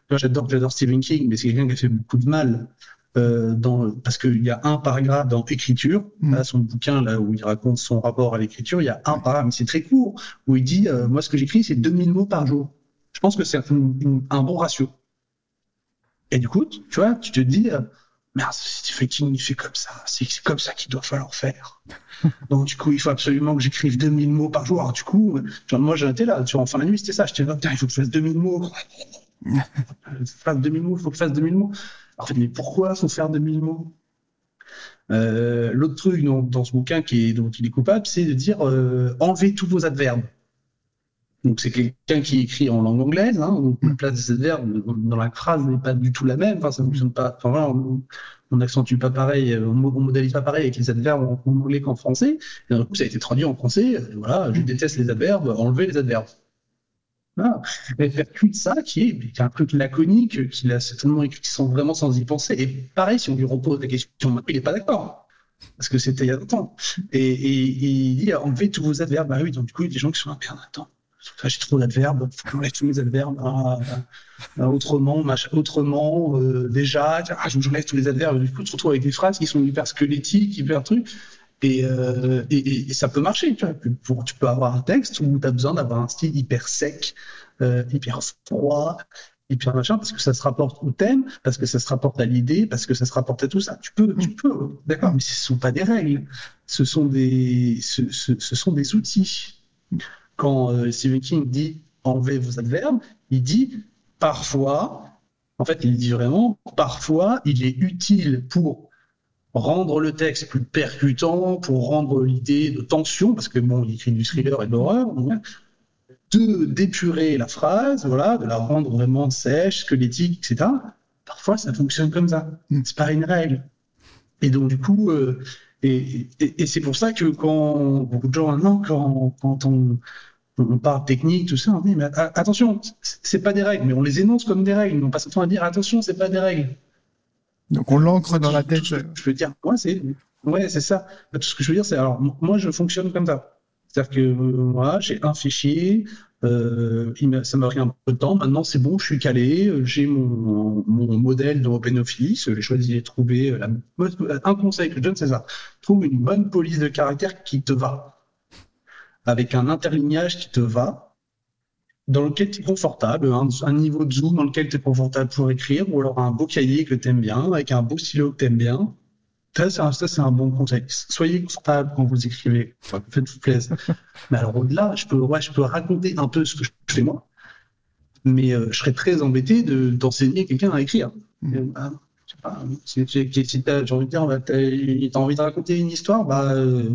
J'adore, j'adore Stephen King, mais c'est quelqu'un qui a fait beaucoup de mal. Euh, dans, parce qu'il y a un paragraphe dans écriture, mm. son bouquin là où il raconte son rapport à l'écriture, il y a un paragraphe, mais c'est très court, où il dit, euh, moi ce que j'écris c'est 2000 mots par jour. Je pense que c'est un, un bon ratio. Et du coup, tu vois, tu te dis, euh, merde, Stephen King, il fait comme ça, c'est comme ça qu'il doit falloir faire. Donc, du coup, il faut absolument que j'écrive 2000 mots par jour. Alors, du coup, genre, moi, j'étais là, tu vois, en fin de la nuit, c'était ça. J'étais là, il faut que je fasse 2000 mots. il faut 2000 mots, il faut que je fasse 2000 mots. Fait, mais pourquoi faut faire 2000 mots? Euh, L'autre truc dans, dans, ce bouquin qui est, dont il est coupable, c'est de dire euh, enlevez tous vos adverbes. Donc c'est quelqu'un qui écrit en langue anglaise, hein, donc la place des adverbes dans la phrase n'est pas du tout la même, enfin ça fonctionne pas, enfin on n'accentue pas pareil, on, on, modélise pas pareil avec les adverbes en, anglais qu'en français, et d'un coup ça a été traduit en français, et voilà, je déteste les adverbes, enlever les adverbes. Mais faire de ça, qui est, un truc laconique, qu'il a certainement écrit sans vraiment sans y penser, et pareil, si on lui repose la question, il n'est pas d'accord parce que c'était il y a longtemps. Et, et, il dit enlever tous vos adverbes. Bah oui, donc du coup, il y a des gens qui sont là, merde, attends, j'ai trop d'adverbes, faut que tous mes adverbes. Ah, ah, autrement, autrement, euh, déjà, ah, j'enlève tous les adverbes. Du coup, tu te retrouves avec des phrases qui sont hyper squelettiques, hyper trucs. Et, euh, et, et, ça peut marcher. Tu, vois. Pour, tu peux avoir un texte où tu as besoin d'avoir un style hyper sec, euh, hyper froid, hyper machin, parce que ça se rapporte au thème, parce que ça se rapporte à l'idée, parce que ça se rapporte à tout ça. Tu peux, tu peux, d'accord, mais ce ne sont pas des règles. Ce sont des, ce, ce, ce sont des outils quand euh, Stephen King dit enlevez vos adverbes, il dit parfois, en fait, il dit vraiment, parfois, il est utile pour rendre le texte plus percutant, pour rendre l'idée de tension, parce que bon, il écrit du thriller et de l'horreur, de d'épurer la phrase, voilà, de la rendre vraiment sèche, squelettique, etc. Parfois, ça fonctionne comme ça. Mm. C'est pas une règle. Et donc, du coup, euh, et, c'est pour ça que quand beaucoup de gens maintenant, quand, quand on, on parle technique, tout ça, on dit mais attention, c'est pas des règles, mais on les énonce comme des règles. On passe le temps à dire attention, c'est pas des règles. Donc on l'ancre dans la tête. Je, veux dire, ouais, c'est ouais, c'est ça. Tout ce que je veux dire, c'est alors moi je fonctionne comme ça. C'est-à-dire que moi, j'ai un fichier, euh, ça m'a pris un peu de temps. Maintenant, c'est bon, je suis calé. J'ai mon, mon modèle de OpenOffice. J'ai choisi de trouver la, un conseil que je donne, c'est ça. Trouve une bonne police de caractère qui te va, avec un interlignage qui te va, dans lequel tu es confortable, un, niveau de zoom dans lequel tu es confortable pour écrire, ou alors un beau cahier que tu aimes bien, avec un beau stylo que tu aimes bien. Ça, c'est un, bon conseil. Soyez confortable quand vous écrivez. Faites-vous plaisir. Mais alors, au-delà, je peux, ouais, je peux raconter un peu ce que je fais moi. Mais euh, je serais très embêté de, d'enseigner quelqu'un à écrire. Mmh. Euh, bah, je sais pas, si, j'ai envie de dire, bah, t'as, envie de raconter une histoire, bah, euh,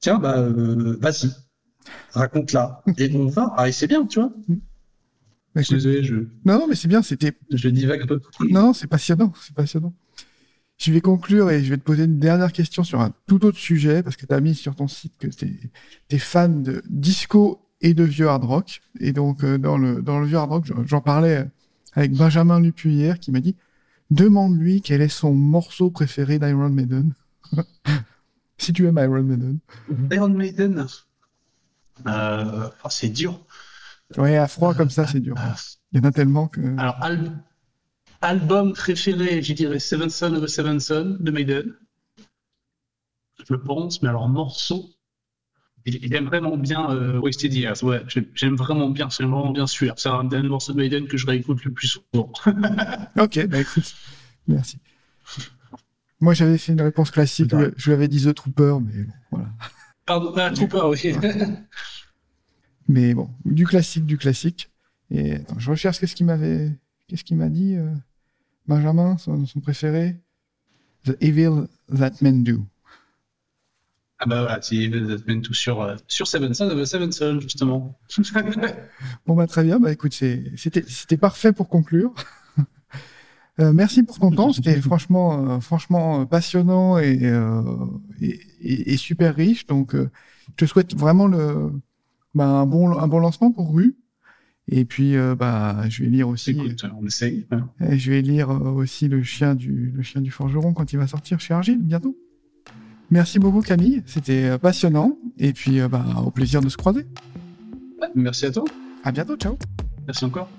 tiens, bah, euh, vas-y, raconte-la. Et on va. Ah, et c'est bien, tu vois. Mmh. Désolé, je. Non, non, mais c'est bien, c'était. Je divague un peu. Non, c'est passionnant, c'est passionnant. Je vais conclure et je vais te poser une dernière question sur un tout autre sujet, parce que tu as mis sur ton site que tu es, fan de disco et de vieux hard rock. Et donc, euh, dans, le, dans le vieux hard rock, j'en parlais avec Benjamin Lupu hier, qui m'a dit Demande-lui quel est son morceau préféré d'Iron Maiden. si tu aimes Iron Maiden. Iron Maiden euh, oh, C'est dur. Ouais, à froid comme ça, c'est dur. Il y en a tellement que. Alors, album préféré, je dirais Seven Son of a Seven Son de Maiden. Je pense, mais alors morceau. il, aime vraiment bien euh, Wasted Years. Ouais, j'aime vraiment bien, c'est vraiment bien sûr. C'est un des morceaux de Maiden que je réécoute le plus souvent. ok, bah écoute, merci. Moi, j'avais fait une réponse classique. Je lui avais dit The Trooper, mais bon, voilà. Pardon, The Trooper, oui. mais bon, du classique, du classique. Et attends, je recherche qu'est-ce qu'il m'avait, qu'est-ce qu'il m'a dit, euh, Benjamin, son, son préféré? The Evil That Men Do. Ah bah voilà, c'est tout sur, euh, sur Seven Son, Seven Son, justement. bon bah très bien, bah écoute, c'était parfait pour conclure. Euh, merci pour ton temps, c'était franchement, euh, franchement passionnant et, et, et, super riche. Donc, je te souhaite vraiment le, bah, un, bon, un bon lancement pour Rue. Et puis, bah, je vais lire aussi. Écoute, on essaye. Hein. Je vais lire aussi le chien du, le chien du forgeron quand il va sortir chez Argile bientôt. Merci beaucoup Camille, c'était euh, passionnant et puis euh, bah, au plaisir de se croiser. merci à toi. À bientôt, ciao. Merci encore.